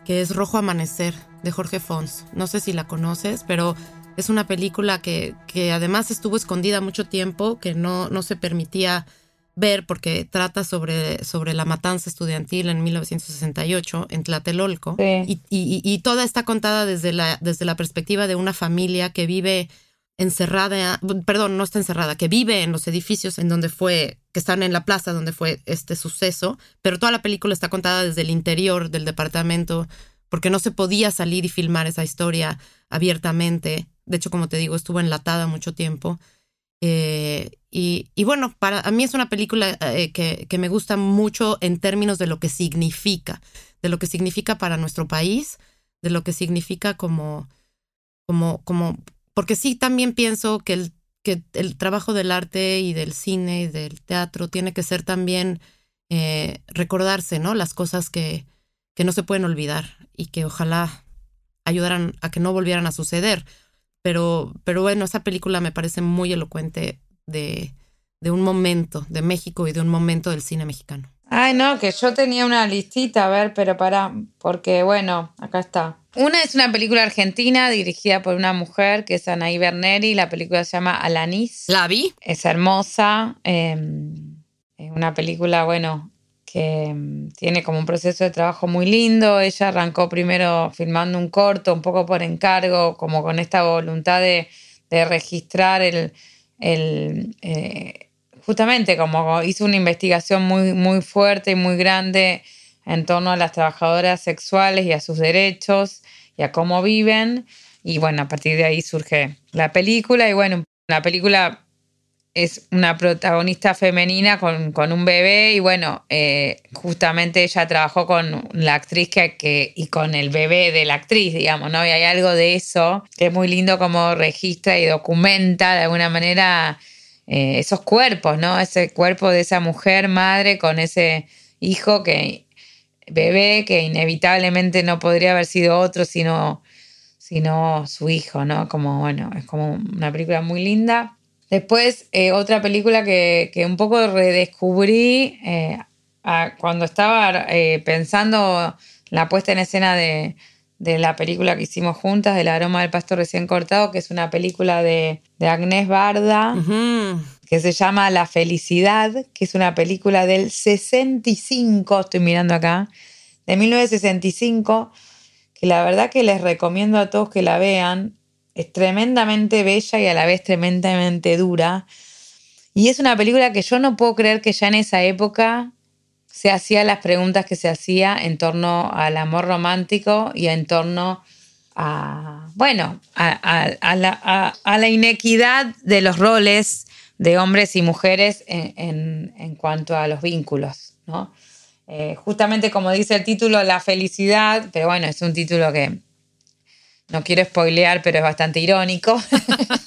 que es Rojo Amanecer de Jorge Fons. No sé si la conoces, pero es una película que, que además estuvo escondida mucho tiempo, que no, no se permitía ver porque trata sobre, sobre la matanza estudiantil en 1968 en Tlatelolco. Sí. Y, y- y toda está contada desde la, desde la perspectiva de una familia que vive encerrada, perdón, no está encerrada, que vive en los edificios en donde fue, que están en la plaza donde fue este suceso, pero toda la película está contada desde el interior del departamento, porque no se podía salir y filmar esa historia abiertamente. De hecho, como te digo, estuvo enlatada mucho tiempo. Eh, y, bueno, para mí es una película eh, que, que me gusta mucho en términos de lo que significa, de lo que significa para nuestro país, de lo que significa como, como, como, porque sí también pienso que el, que el trabajo del arte y del cine y del teatro tiene que ser también eh, recordarse, ¿no? Las cosas que, que no se pueden olvidar y que ojalá ayudaran a que no volvieran a suceder. Pero, pero bueno, esa película me parece muy elocuente de, de un momento de México y de un momento del cine mexicano. Ay, no, que yo tenía una listita, a ver, pero para, porque bueno, acá está. Una es una película argentina dirigida por una mujer que es Anaí Berneri. La película se llama Alanis. ¿La vi? Es hermosa. eh, es una película, bueno, que mm, tiene como un proceso de trabajo muy lindo. Ella arrancó primero filmando un corto, un poco por encargo, como con esta voluntad de, de registrar el, el, eh, justamente como hizo una investigación muy, muy fuerte y muy grande en torno a las trabajadoras sexuales y a sus derechos y a cómo viven. Y bueno, a partir de ahí surge la película. Y bueno, la película es una protagonista femenina con, con un bebé y bueno, eh, justamente ella trabajó con la actriz que, que, y con el bebé de la actriz, digamos, ¿no? Y hay algo de eso que es muy lindo como registra y documenta de alguna manera eh, esos cuerpos, ¿no? Ese cuerpo de esa mujer madre con ese hijo que bebé que inevitablemente no podría haber sido otro sino, sino su hijo, ¿no? Como, bueno, es como una película muy linda. Después, eh, otra película que, que, un poco redescubrí eh, cuando estaba eh, pensando la puesta en escena de, de, la película que hicimos juntas, del aroma del pasto recién cortado, que es una película de, de Agnés Barda. Que se llama La Felicidad, que es una película del 65, estoy mirando acá, de 1965, que la verdad que les recomiendo a todos que la vean es tremendamente bella y a la vez tremendamente dura. Y es una película que yo no puedo creer que ya en esa época se hacía las preguntas que se hacía en torno al amor romántico y en torno a, bueno, a la, inequidad de los roles de hombres y mujeres en, en, en cuanto a los vínculos, ¿no? Eh, justamente como dice el título, la felicidad, pero bueno, es un título que no quiero spoilear, pero es bastante irónico.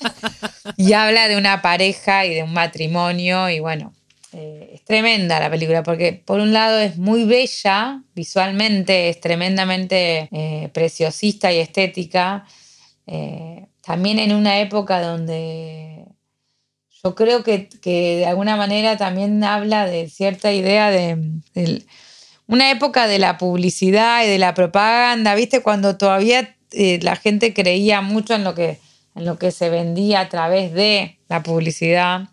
y habla de una pareja y de un matrimonio. Y bueno, eh, es tremenda la película, porque por un lado es muy bella visualmente, es tremendamente eh, preciosista y estética. También en una época donde yo creo que, que, de alguna manera también habla de cierta idea de, una época de la publicidad y de la propaganda, ¿viste? Cuando todavía eh, la gente creía mucho en lo, que, en lo que se vendía a través de la publicidad.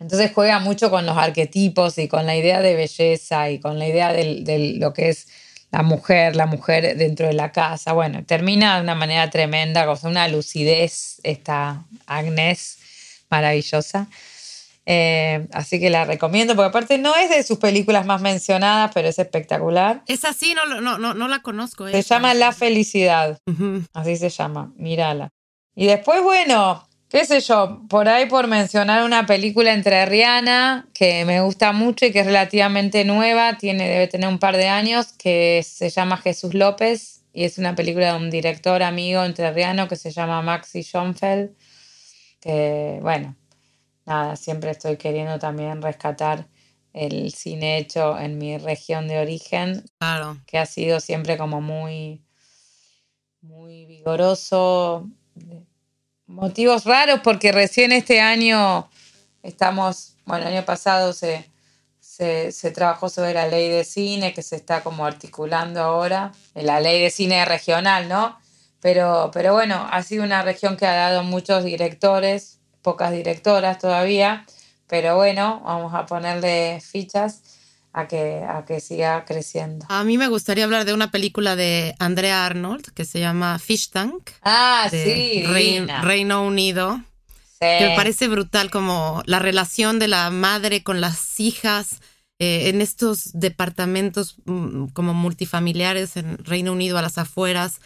Entonces juega mucho con los arquetipos y con la idea de belleza y con la idea de, de lo que es la mujer, la mujer dentro de la casa. Bueno, termina de una manera tremenda, con una lucidez esta Agnes maravillosa. Eh, así que la recomiendo, porque aparte no es de sus películas más mencionadas, pero es espectacular. Es así, no, no, no, no la conozco. Se esa. llama La Felicidad. Uh -huh. Así se llama, mírala. Y después, bueno, qué sé yo, por ahí por mencionar una película entrerriana que me gusta mucho y que es relativamente nueva, tiene, debe tener un par de años, que se llama Jesús López y es una película de un director amigo entrerriano que se llama Maxi Schoenfeld, que bueno, nada, siempre estoy queriendo también rescatar el cine hecho en mi región de origen, Claro. que ha sido siempre como muy, muy vigoroso. Motivos raros porque recién este año estamos, bueno, el año pasado se, se, se trabajó sobre la ley de cine que se está como articulando ahora, la ley de cine regional, ¿no? Pero, pero bueno, ha sido una región que ha dado muchos directores, pocas directoras todavía, pero bueno, vamos a ponerle fichas a que, a que siga creciendo. A mí me gustaría hablar de una película de Andrea Arnold que se llama Fish Tank, Ah, de sí. Reino Unido. Sí. que me parece brutal como la relación de la madre con las hijas eh, en estos departamentos mm, como multifamiliares en Reino Unido a las afueras.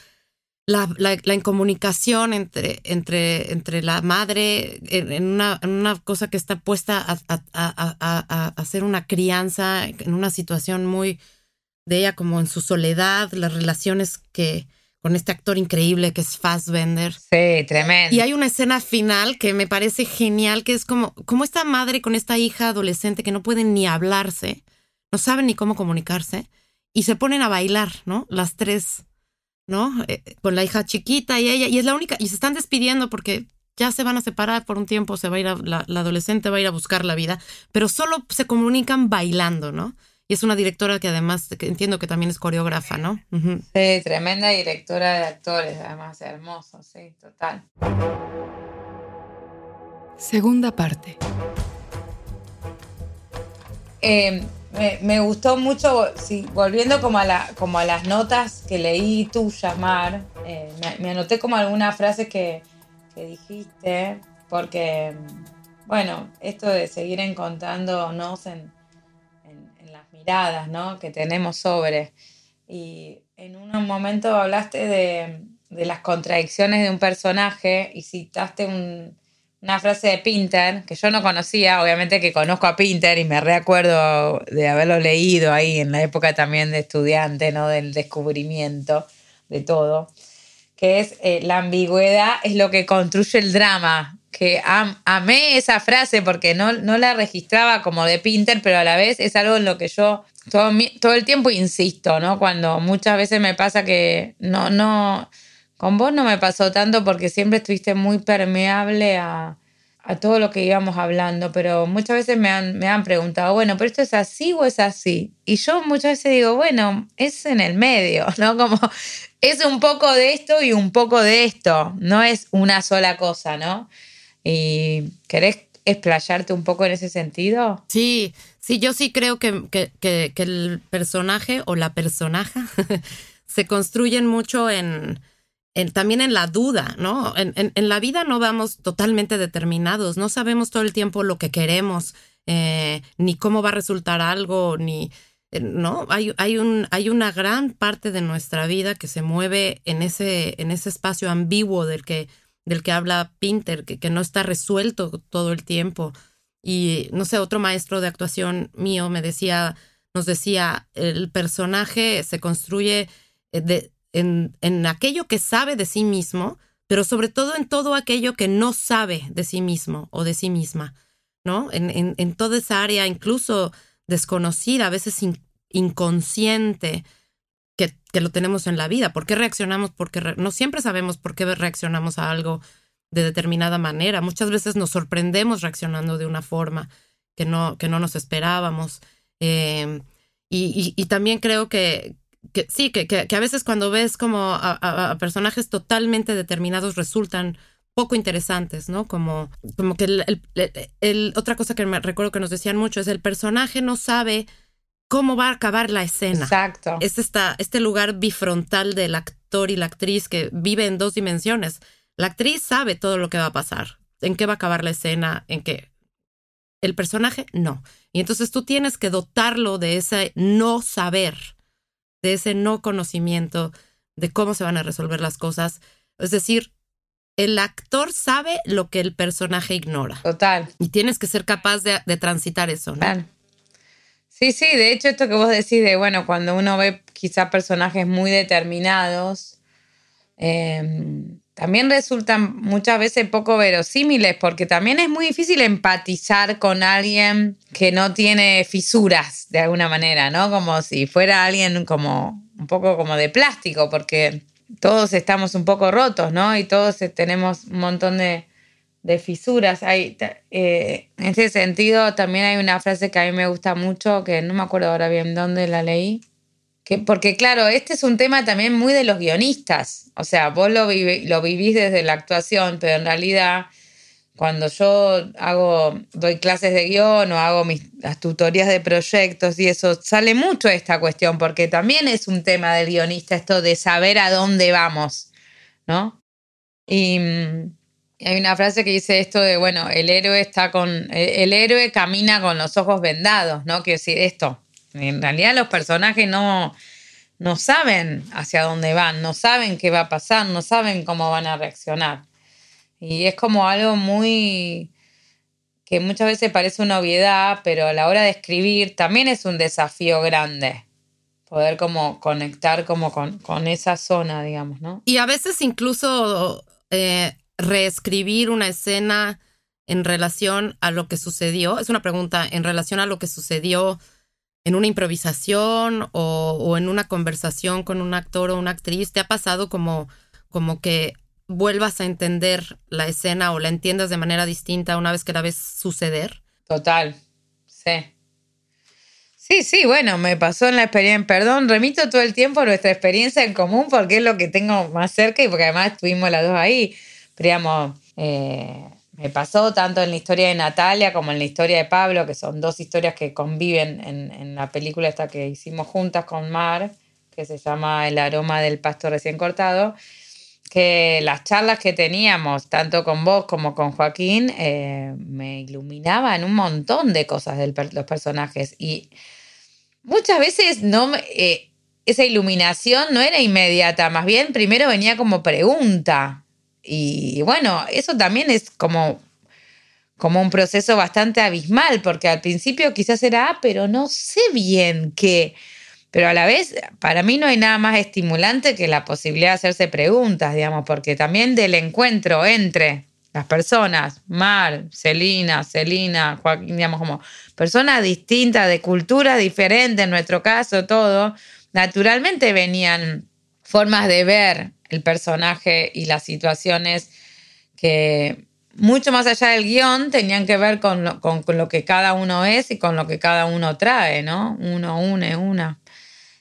La, la- la incomunicación entre, entre, entre la madre en, en una, en una cosa que está puesta a, a- a- a- a- a hacer una crianza en una situación muy de ella como en su soledad, las relaciones que con este actor increíble que es Fassbender. Sí, tremendo. Y hay una escena final que me parece genial, que es como, como esta madre con esta hija adolescente que no pueden ni hablarse, no saben ni cómo comunicarse, y se ponen a bailar, ¿no? Las tres, ¿no? Eh, con la hija chiquita y ella, y es la única, y se están despidiendo porque ya se van a separar por un tiempo, se va a ir a- la, la adolescente va a ir a buscar la vida, pero solo se comunican bailando, ¿no? Y es una directora que además que entiendo que también es coreógrafa, ¿no? Sí, tremenda directora de actores, además, hermoso, sí, total. Segunda parte. Eh, me, gustó mucho, volviendo como a, las notas que leí tuyas, Mar, eh, me, anoté como algunas frases que, dijiste, porque, bueno, esto de seguir encontrándonos en, en, en las miradas, ¿no? Que tenemos sobre. Y en un momento hablaste de, de las contradicciones de un personaje y citaste un, una frase de Pinter que yo no conocía, obviamente que conozco a Pinter y me recuerdo de haberlo leído ahí en la época también de estudiante, ¿no? Del descubrimiento de todo, que es eh, la ambigüedad es lo que construye el drama. Que am- amé esa frase porque no, no la registraba como de Pinter, pero a la vez es algo en lo que yo todo, todo el tiempo insisto, ¿no? Cuando muchas veces me pasa que no, no, con vos no me pasó tanto porque siempre estuviste muy permeable a, a todo lo que íbamos hablando, pero muchas veces me han, me han preguntado, bueno, pero esto es así o es así. Y yo muchas veces digo, bueno, es en el medio, ¿no? Como es un poco de esto y un poco de esto, no es una sola cosa, ¿no? ¿Y querés explayarte un poco en ese sentido? Sí, sí, yo sí creo que, que- que- que el personaje o la personaja se construyen mucho en, en- también en la duda, ¿no? En, en- la vida no vamos totalmente determinados, no sabemos todo el tiempo lo que queremos, eh, ni cómo va a resultar algo, ni... eh, No, hay, hay, un, hay una gran parte de nuestra vida que se mueve en ese, en ese espacio ambiguo del que, del que habla Pinter, que, que no está resuelto todo el tiempo. Y no sé, otro maestro de actuación mío me decía, nos decía, el personaje se construye eh, de, en, en aquello que sabe de sí mismo, pero sobre todo en todo aquello que no sabe de sí mismo o de sí misma, ¿no? En, en, toda esa área incluso desconocida, a veces in- inconsciente, que, que lo tenemos en la vida. ¿Por qué reaccionamos? Porque no siempre sabemos por qué reaccionamos a algo de determinada manera. Muchas veces nos sorprendemos reaccionando de una forma que no, que no nos esperábamos. Eh, y- y también creo que, que sí, que, que- que a veces cuando ves como a, a- a personajes totalmente determinados resultan poco interesantes, ¿no? Como, como que el, el- el- el- otra cosa que me recuerdo que nos decían mucho es el personaje no sabe cómo va a acabar la escena Exacto. es esta, este lugar bifrontal del actor y la actriz que vive en dos dimensiones. La actriz sabe todo lo que va a pasar, en qué va a acabar la escena, en qué. El personaje no. Y entonces tú tienes que dotarlo de ese no saber, de ese no conocimiento de cómo se van a resolver las cosas. Es decir, el actor sabe lo que el personaje ignora. Total. Y tienes que ser capaz de, de transitar eso, ¿no? Claro. Sí, sí, de hecho esto que vos decís de, bueno, cuando uno ve quizá personajes muy determinados, em, también resultan muchas veces poco verosímiles porque también es muy difícil empatizar con alguien que no tiene fisuras de alguna manera, ¿no? Como si fuera alguien como un poco como de plástico, porque todos estamos un poco rotos, ¿no? Y todos tenemos un montón de, fisuras. Hay, eh, en ese sentido, también hay una frase que a mí me gusta mucho, que no me acuerdo ahora bien dónde la leí, que, porque claro, este es un tema también muy de los guionistas. O sea, vos lo, lo vivís desde la actuación, pero en realidad cuando yo hago, doy clases de guion o hago mis, las tutorías de proyectos y eso, sale mucho esta cuestión, porque también es un tema del guionista esto de saber a dónde vamos, ¿no? Y, hay una frase que dice esto de, bueno, el héroe está con, el, héroe camina con los ojos vendados, ¿no? Quiero decir, esto, en realidad los personajes no, no saben hacia dónde van, no saben qué va a pasar, no saben cómo van a reaccionar. Y es como algo muy que muchas veces parece una obviedad, pero a la hora de escribir también es un desafío grande. Poder como conectar como con, esa zona, digamos, ¿no? Y a veces incluso eh, reescribir una escena en relación a lo que sucedió. Es una pregunta en relación a lo que sucedió en una improvisación o, o, en una conversación con un actor o una actriz. ¿Te ha pasado como, como que vuelvas a entender la escena o la entiendas de manera distinta una vez que la ves suceder? Total, sí. Sí, sí, bueno, me pasó en la experiencia, perdón, remito todo el tiempo a nuestra experiencia en común porque es lo que tengo más cerca y porque además estuvimos las dos ahí. Pero eh, me pasó tanto en la historia de Natalia como en la historia de Pablo, que son dos historias que conviven en, la película esta que hicimos juntas con Mar, que se llama El aroma del pasto recién cortado que las charlas que teníamos, tanto con vos como con Joaquín, eh, me iluminaban un montón de cosas de los personajes. Y muchas veces no eh, esa iluminación no era inmediata, más bien primero venía como pregunta. Y bueno, eso también es como, como un proceso bastante abismal, porque al principio quizás era, ah, pero no sé bien qué. Pero a la vez, para mí no hay nada más estimulante que la posibilidad de hacerse preguntas, digamos, porque también del encuentro entre las personas, Mar, Celina, Celina, Joaquín, digamos, como personas distintas, de cultura diferente, en nuestro caso, todo, naturalmente venían formas de ver el personaje y las situaciones que mucho más allá del guion tenían que ver con lo, con lo que cada uno es y con lo que cada uno trae, ¿no? Uno une, una.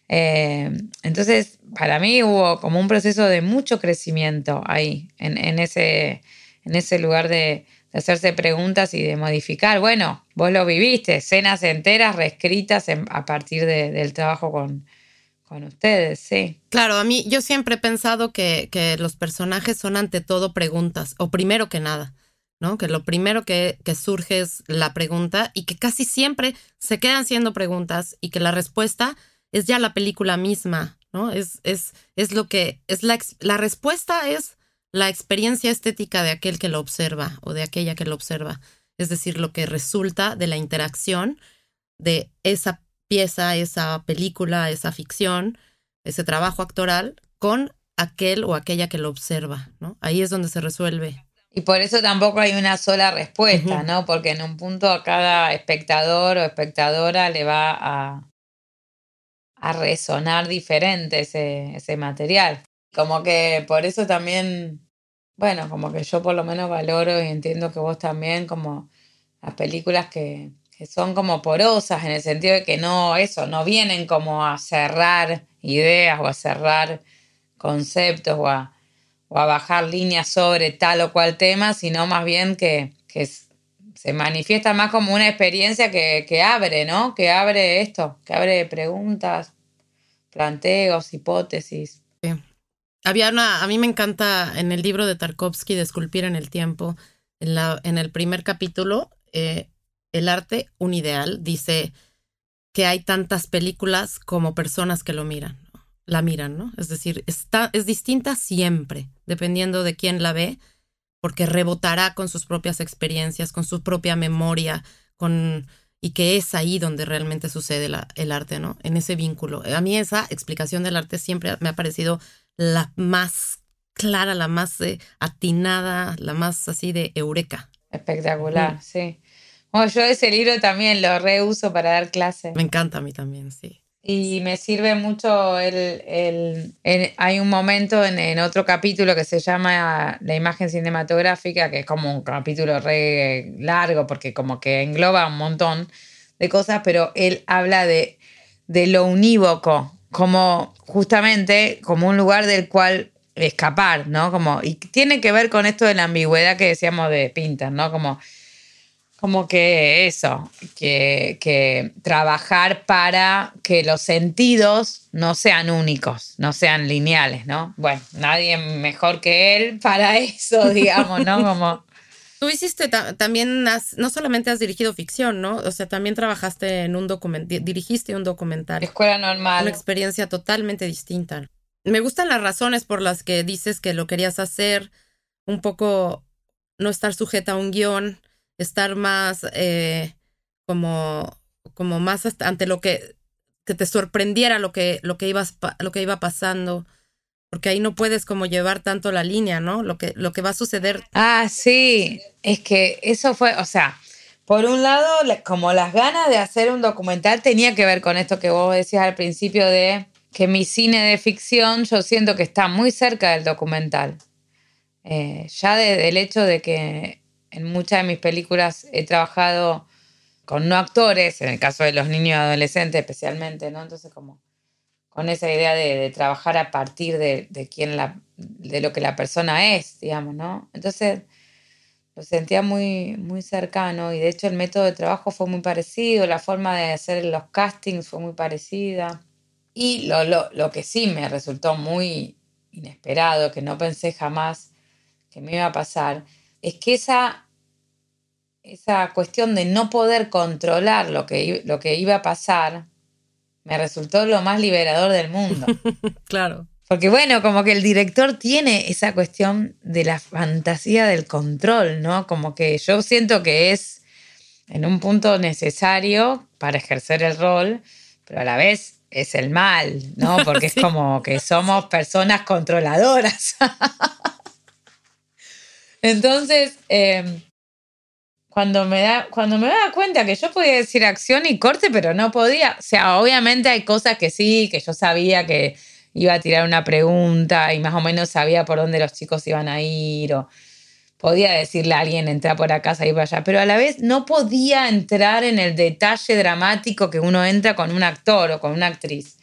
Eh, entonces, para mí hubo como un proceso de mucho crecimiento ahí, en, ese, en ese lugar de, hacerse preguntas y de modificar. Bueno, vos lo viviste, escenas enteras reescritas a partir del trabajo con, con ustedes, sí. Claro, a mí yo siempre he pensado que, que, los personajes son ante todo preguntas, o primero que nada, ¿no? Que lo primero que, que, surge es la pregunta y que casi siempre se quedan siendo preguntas y que la respuesta es ya la película misma, ¿no? Es, es, es lo que, es la, la respuesta es la experiencia estética de aquel que lo observa o de aquella que lo observa. Es decir, lo que resulta de la interacción de esa pieza, esa película, esa ficción, ese trabajo actoral con aquel o aquella que lo observa, ¿no? Ahí es donde se resuelve. Y por eso tampoco hay una sola respuesta, ¿no? Porque en un punto a cada espectador o espectadora le va a, a resonar diferente ese, ese material. Como que por eso también, bueno, como que yo por lo menos valoro y entiendo que vos también, como las películas que, son como porosas en el sentido de que no, eso, no vienen como a cerrar ideas o a cerrar conceptos o a, o a bajar líneas sobre tal o cual tema, sino más bien que, que se manifiesta más como una experiencia que, que abre, ¿no? Que abre esto, que abre preguntas, planteos, hipótesis. Había una, a mí me encanta en el libro de Tarkovsky de Esculpir en el Tiempo, en, la, en el primer capítulo, eh, El arte, un ideal, dice que hay tantas películas como personas que lo miran, la miran, ¿no? Es decir, está, es distinta siempre, dependiendo de quién la ve, porque rebotará con sus propias experiencias, con su propia memoria, con y que es ahí donde realmente sucede la- el arte, ¿no? En ese vínculo. A mí esa explicación del arte siempre me ha parecido la más clara, la más eh, atinada, la más así de eureka. Espectacular, Mm. sí. Bueno, yo ese libro también lo reuso para dar clases. Me encanta a mí también, sí. Y me sirve mucho el... el- el- hay un momento en, en otro capítulo que se llama La imagen cinematográfica, que es como un capítulo re largo porque como que engloba un montón de cosas, pero él habla de, de lo unívoco, como justamente como un lugar del cual escapar, ¿no? Como, y tiene que ver con esto de la ambigüedad que decíamos de Pinter, ¿no? Como como que eso, que, que trabajar para que los sentidos no sean únicos, no sean lineales, ¿no? Bueno, nadie mejor que él para eso, digamos, ¿no? Como, Tú hiciste ta- también, has- no solamente has dirigido ficción, ¿no? O sea, también trabajaste en un documental, dirigiste un documental. escuela Una normal. experiencia totalmente distinta. Me gustan las razones por las que dices que lo querías hacer, un poco no estar sujeta a un guion, estar más eh, como, como más ante lo que, que te sorprendiera lo que, lo que ibas lo que iba pasando. Porque ahí no puedes como llevar tanto la línea, ¿no? Lo que, lo que va a suceder. Ah, sí, es que eso fue, o sea, por un lado, la- como las ganas de hacer un documental tenía que ver con esto que vos decías al principio de que mi cine de ficción yo siento que está muy cerca del documental. Eh, ya desde el hecho de que en muchas de mis películas he trabajado con no actores, en el caso de los niños y adolescentes especialmente, ¿no? Entonces como con esa idea de, trabajar a partir de, de quién la, de lo que la persona es, digamos, ¿no? Entonces lo sentía muy, muy cercano y de hecho el método de trabajo fue muy parecido, la forma de hacer los castings fue muy parecida. Y lo, lo, lo que sí me resultó muy inesperado, que no pensé jamás que me iba a pasar, es que esa, esa cuestión de no poder controlar lo que, lo que iba a pasar me resultó lo más liberador del mundo. Claro. Porque bueno, como que el director tiene esa cuestión de la fantasía del control, ¿no? Como que yo siento que es en un punto necesario para ejercer el rol, pero a la vez es el mal, ¿no? Porque es como que somos personas controladoras. Entonces, eh, cuando me da, cuando me daba cuenta que yo podía decir acción y corte, pero no podía. O sea, obviamente hay cosas que sí, que yo sabía que iba a tirar una pregunta y más o menos sabía por dónde los chicos iban a ir o podía decirle a alguien entrar por acá, salir por allá, pero a la vez no podía entrar en el detalle dramático que uno entra con un actor o con una actriz.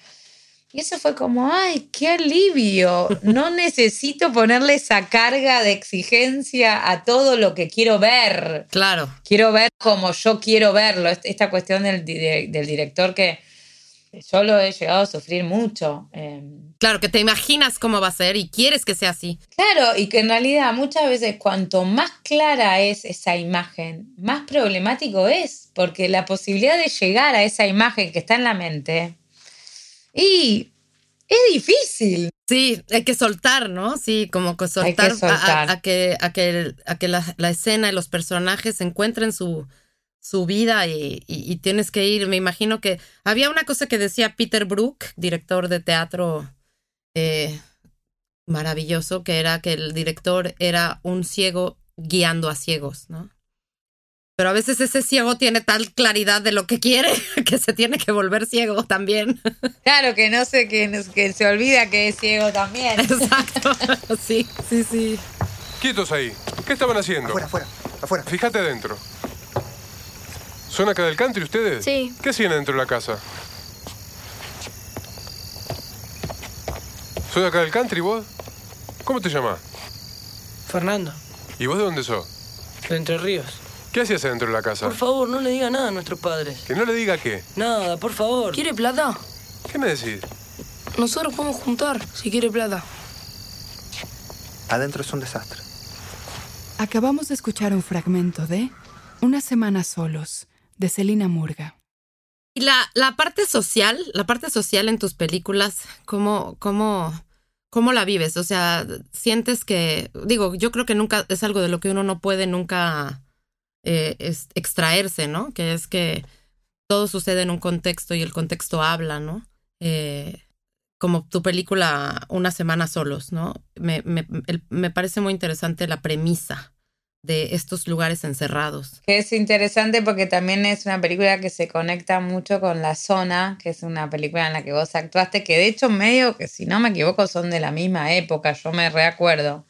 Y eso fue como, ay, qué alivio. No necesito ponerle esa carga de exigencia a todo lo que quiero ver. Claro. Quiero ver como yo quiero verlo. Est- Esta cuestión del, del director que yo lo he llegado a sufrir mucho. Eh, Claro, que te imaginas cómo va a ser y quieres que sea así. Claro, y que en realidad muchas veces cuanto más clara es esa imagen, más problemático es, porque la posibilidad de llegar a esa imagen que está en la mente, y es difícil. Sí, hay que soltar, ¿no? Sí, como que soltar, que soltar. A, a que, a que, a que la, la escena y los personajes encuentren su, su vida y, y- y tienes que ir. Me imagino que había una cosa que decía Peter Brook, director de teatro eh, maravilloso, que era que el director era un ciego guiando a ciegos, ¿no? Pero a veces ese ciego tiene tal claridad de lo que quiere que se tiene que volver ciego también. Claro que no sé, que, que se olvida que es ciego también. Exacto. Sí, sí, sí. Quietos ahí. ¿Qué estaban haciendo? Afuera, afuera, afuera. Fíjate adentro. ¿Son acá del country ustedes? Sí. ¿Qué hacían dentro de la casa? ¿Soy acá del country vos? ¿Cómo te llamas? Fernando, ¿Y vos de dónde sos? de Entre Ríos. ¿Qué hacías adentro de la casa? Por favor, no le diga nada a nuestros padres. Que no le diga qué. Nada, por favor. ¿Quiere plata? ¿Qué me decís? Nosotros podemos juntar si quiere plata. Adentro es un desastre. Acabamos de escuchar un fragmento de Una semana solos, de Celina Murga. Y la, la parte social, la parte social en tus películas, ¿cómo, cómo, ¿cómo la vives? O sea, sientes que, digo, yo creo que nunca es algo de lo que uno no puede nunca eh, es- extraerse, ¿no? Que es que todo sucede en un contexto y el contexto habla, ¿no? Eh, como tu película Una semana solos, ¿no? Me, me, me parece muy interesante la premisa de estos lugares encerrados. Es interesante porque también es una película que se conecta mucho con La Zona, que es una película en la que vos actuaste, que de hecho medio que si no me equivoco son de la misma época, yo me reacuerdo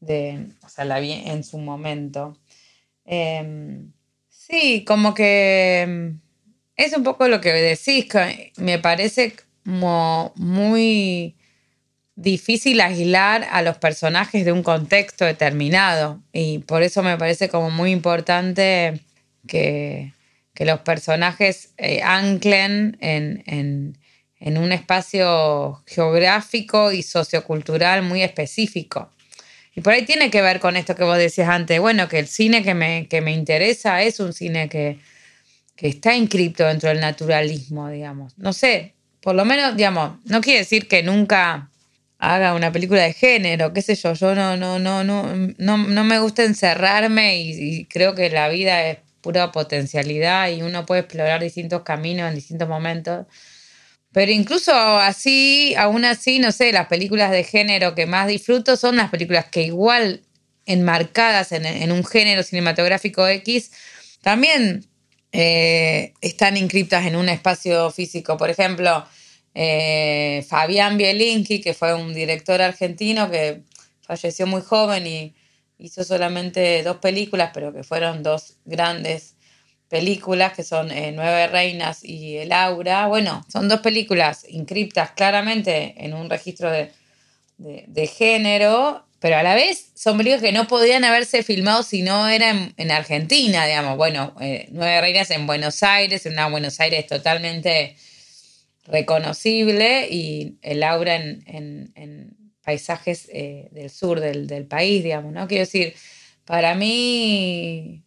de, o sea, la vi en su momento. Em, sí, como que em, es un poco lo que decís, que me parece como muy difícil aislar a los personajes de un contexto determinado y por eso me parece como muy importante que, que los personajes eh, anclen en, en- en un espacio geográfico y sociocultural muy específico. Y por ahí tiene que ver con esto que vos decías antes, bueno, que el cine que me, que me interesa es un cine que, que está inscripto dentro del naturalismo, digamos. No sé, por lo menos, digamos, no quiere decir que nunca haga una película de género, qué sé yo, yo no, no, no, no, no, no me gusta encerrarme y, y creo que la vida es pura potencialidad y uno puede explorar distintos caminos en distintos momentos. Pero incluso así, aún así, no sé, las películas de género que más disfruto son las películas que igual enmarcadas en, un género cinematográfico X, también eh, están inscritas en un espacio físico. Por ejemplo, eh, Fabián Bielinski, que fue un director argentino que falleció muy joven y hizo solamente dos películas, pero que fueron dos grandes películas, que son eh, Nueve Reinas y El Aura. Bueno, son dos películas inscriptas claramente en un registro de, de- género, pero a la vez son películas que no podían haberse filmado si no era en, en Argentina, digamos. Bueno, eh, Nueve Reinas en Buenos Aires, en una Buenos Aires totalmente reconocible y el aura en, en- en paisajes eh, del sur del, del país, digamos, ¿no? Quiero decir, para mí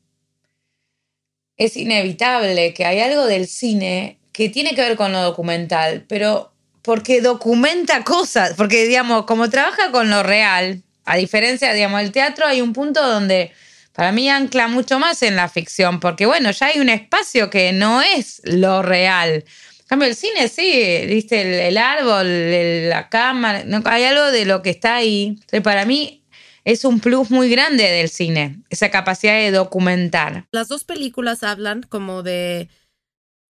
es inevitable que hay algo del cine que tiene que ver con lo documental, pero porque documenta cosas, porque digamos, como trabaja con lo real, a diferencia, digamos, del teatro hay un punto donde para mí ancla mucho más en la ficción, porque bueno, ya hay un espacio que no es lo real. En cambio, el cine sí, viste, el, el árbol, la cámara, no, hay algo de lo que está ahí. Entonces, para mí es un plus muy grande del cine, esa capacidad de documentar. Las dos películas hablan como de...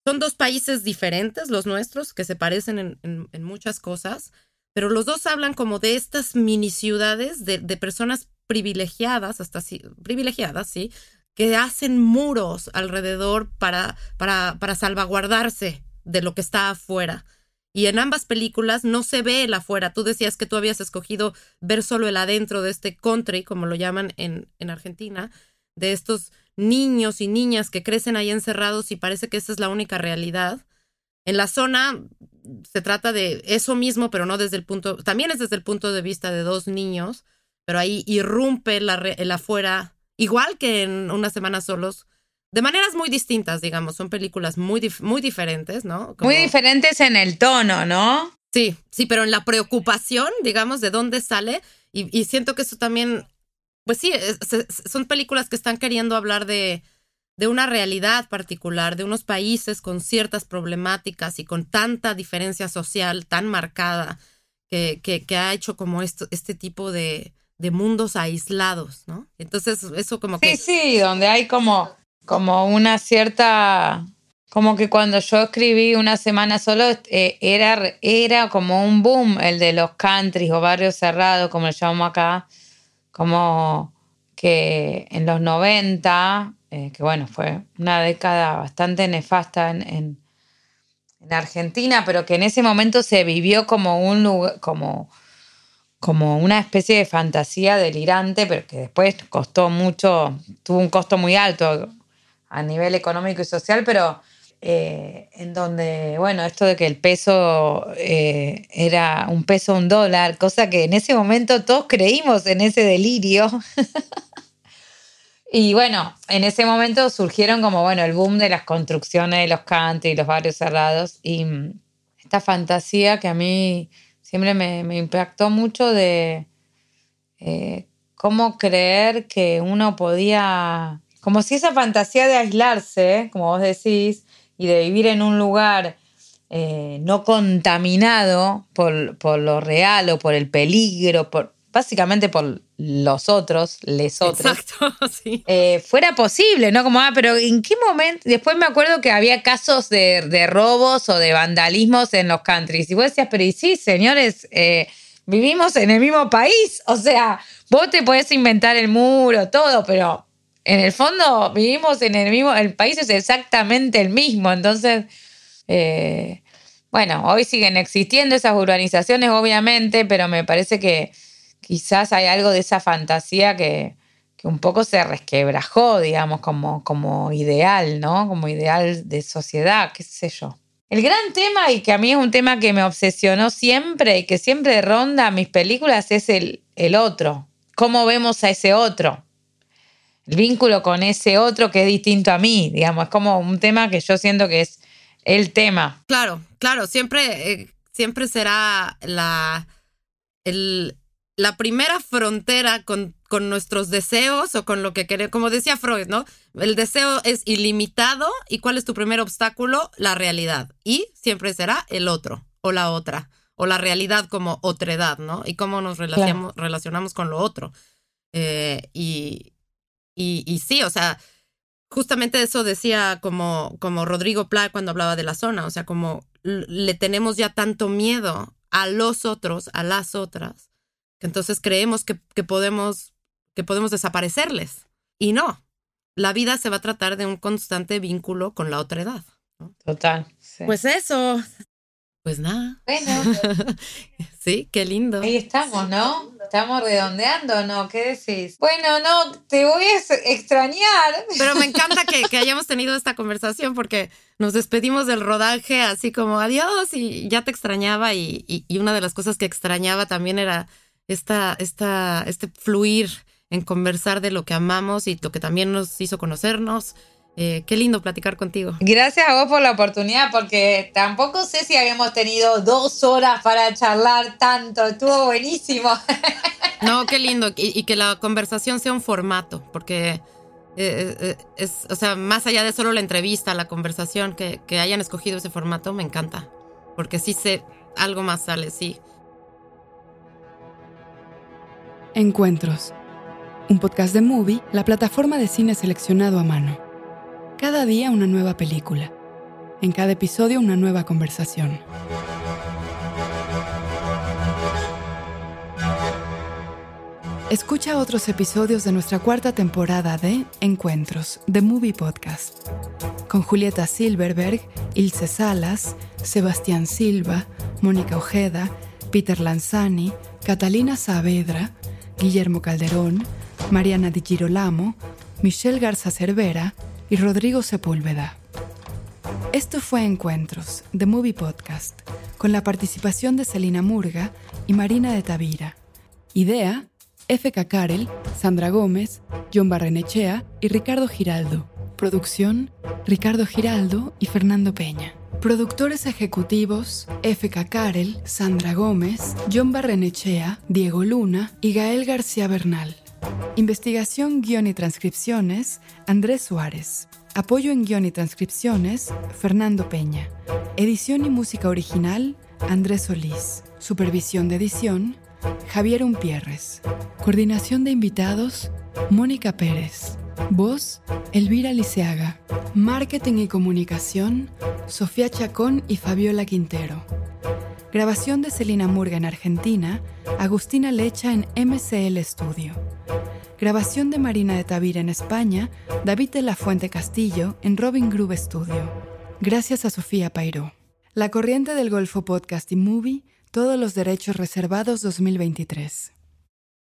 Son dos países diferentes, los nuestros, que se parecen en, muchas cosas, pero los dos hablan como de estas mini ciudades de, personas privilegiadas, hasta así, privilegiadas, sí, que hacen muros alrededor para, para, para salvaguardarse de lo que está afuera. Y en ambas películas no se ve el afuera. Tú decías que tú habías escogido ver solo el adentro de este country, como lo llaman en, en Argentina, de estos niños y niñas que crecen ahí encerrados y parece que esa es la única realidad. En la zona se trata de eso mismo, pero no desde el punto, también es desde el punto de vista de dos niños, pero ahí irrumpe la el afuera, igual que en Una Semana Solos, de maneras muy distintas, digamos, son películas muy, dif- muy diferentes, ¿no? Como- Muy diferentes en el tono, ¿no? Sí, sí, pero en la preocupación, digamos, de dónde sale, y, y siento que eso también, pues sí, es- es- son películas que están queriendo hablar de, de una realidad particular, de unos países con ciertas problemáticas y con tanta diferencia social tan marcada que, que, que ha hecho como esto, este tipo de, de mundos aislados, ¿no? Entonces, eso como que... Sí, sí, donde hay como, como una cierta, como que cuando yo escribí una semana solo, eh, era, era como un boom el de los countries o barrios cerrados, como le llamamos acá, como que en los 90, eh, que bueno, fue una década bastante nefasta en, en, en Argentina, pero que en ese momento se vivió como un lugar, como como una especie de fantasía delirante, pero que después costó mucho, tuvo un costo muy alto a nivel económico y social, pero eh, en donde, bueno, esto de que el peso eh, era un peso, un dólar, cosa que en ese momento todos creímos en ese delirio. y bueno, en ese momento surgieron como, bueno, el boom de las construcciones de los country, los barrios cerrados, y mm, esta fantasía que a mí siempre me, impactó mucho de eh, cómo creer que uno podía, como si esa fantasía de aislarse, como vos decís, y de vivir en un lugar eh, no contaminado por, por lo real o por el peligro, por, básicamente por los otros, les otros, Exacto, sí. eh, fuera posible, ¿no? Como, ah, pero ¿en qué momento? Después me acuerdo que había casos de, de robos o de vandalismos en los countries. Y vos decías, pero y sí, señores, eh, vivimos en el mismo país. O sea, vos te podés inventar el muro, todo, pero en el fondo vivimos en el mismo, el país es exactamente el mismo. Entonces, eh, bueno, hoy siguen existiendo esas urbanizaciones, obviamente, pero me parece que quizás hay algo de esa fantasía que, que un poco se resquebrajó, digamos, como, como ideal, ¿no? Como ideal de sociedad, qué sé yo. El gran tema, y que a mí es un tema que me obsesionó siempre y que siempre ronda mis películas, es el, el otro. ¿Cómo vemos a ese otro? Vínculo con ese otro que es distinto a mí, digamos, es como un tema que yo siento que es el tema. Claro, claro, siempre, eh, siempre será la, el, la primera frontera con, con nuestros deseos o con lo que queremos. Como decía Freud, ¿no? El deseo es ilimitado y ¿cuál es tu primer obstáculo? La realidad. Y siempre será el otro o la otra o la realidad como otredad, ¿no? Y cómo nos relacionamos, relacionamos con lo otro. Eh, y, y, y sí, o sea, justamente eso decía como, como Rodrigo Pla cuando hablaba de la zona, o sea, como le tenemos ya tanto miedo a los otros, a las otras, que entonces creemos que, que podemos, que podemos desaparecerles. Y no, la vida se va a tratar de un constante vínculo con la otra edad. Total. sí. Pues eso, pues nada. bueno, Sí, qué lindo. ahí estamos, ¿no? Estamos redondeando, ¿no? ¿Qué decís? Bueno, no, te voy a ex- extrañar. Pero me encanta que, que hayamos tenido esta conversación porque nos despedimos del rodaje así como adiós y ya te extrañaba y, y- y una de las cosas que extrañaba también era esta, esta, este fluir en conversar de lo que amamos y lo que también nos hizo conocernos. Eh, qué lindo platicar contigo. Gracias a vos por la oportunidad, porque tampoco sé si habíamos tenido dos horas para charlar tanto. Estuvo buenísimo. No, qué lindo. Y, y que la conversación sea un formato, porque eh, eh, es, o sea, más allá de solo la entrevista, la conversación, que, que hayan escogido ese formato, me encanta. Porque sí sé, algo más sale, sí. Encuentros. Un podcast de Movie, la plataforma de cine seleccionado a mano. Cada día una nueva película. En cada episodio una nueva conversación. Escucha otros episodios de nuestra cuarta temporada de Encuentros, The Movie Podcast, con Julieta Silverberg, Ilse Salas, Sebastián Silva, Mónica Ojeda, Peter Lanzani, Catalina Saavedra, Guillermo Calderón, Mariana Di Girolamo, Michelle Garza Cervera y Rodrigo Sepúlveda. Esto fue Encuentros, The Movie Podcast, con la participación de Celina Murga y Marina de Tavira. Idea, F.K. Karel, Sandra Gómez, John Barrenechea y Ricardo Giraldo. Producción, Ricardo Giraldo y Fernando Peña. Productores ejecutivos, F.K. Karel, Sandra Gómez, John Barrenechea, Diego Luna y Gael García Bernal. Investigación, guion y transcripciones, Andrés Suárez. Apoyo en guion y transcripciones, Fernando Peña. Edición y música original, Andrés Solís. Supervisión de edición, Javier Umpierres. Coordinación de invitados, Mónica Pérez. Voz, Elvira Liceaga. Marketing y comunicación, Sofía Chacón y Fabiola Quintero. Grabación de Celina Murga en Argentina, Agustina Lecha en MCL Studio. Grabación de Marina de Tavira en España, David de la Fuente Castillo en Robin Groove Studio. Gracias a Sofía Pairó. La Corriente del Golfo Podcast y Movie, todos los derechos reservados 2023.